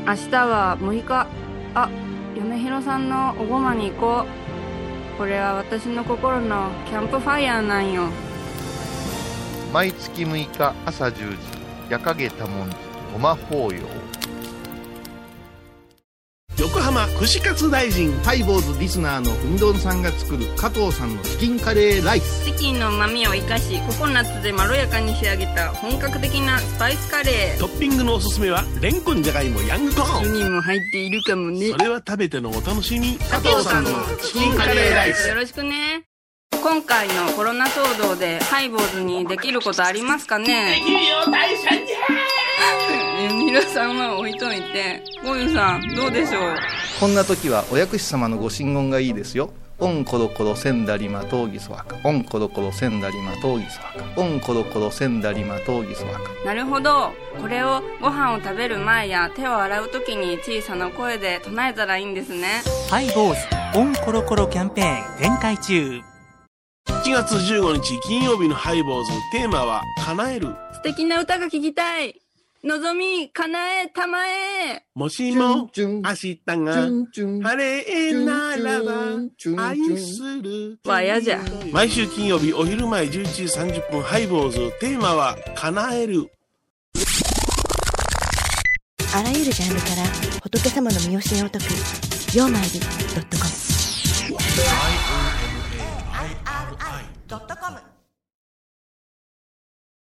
明日は6日。あ嫁ひろさんのおごまに行こう。これは私の心のキャンプファイヤーなんよ。毎月6日朝10時。夜影多文字ごま法要横浜串カツ大臣ハイボーズリスナーのうみどんさんが作る加藤さんのチキンカレーライスチキンの旨味を生かしココナッツでまろやかに仕上げた本格的なスパイスカレートッピングのおすすめはレンコンじゃがいもヤングコーンにも入っているかもね。それは食べてのお楽しみ。加藤さんのチキンカレーライスよろしくね。今回のコロナ騒動でハイボーズにできることありますかね？きるよ大社じ皆さんは置いといてゴユさんどうでしょう？こんな時はお薬師様のご神言がいいですよ。オンコロコロセンダリマトウギソワカ。オンコロコロセンダリマトウギソワカ。オンコロコロセンダリマトウギソワカ。なるほど。これをご飯を食べる前や手を洗う時に小さな声で唱えたらいいんですね。ハイボーズオンコロコロキャンペーン展開中。7月15日金曜日のハイボーズテーマは「叶える。素敵な歌が聴きたい望み、叶え、たまえ。もしも、明日が、晴れならば、愛する。わやじゃ。毎週金曜日お昼前11時30分、ハイボーズ。テーマは、叶える。あらゆるジャンルから仏様の身教えを解く、ようまいり .com。i o m a i r i .com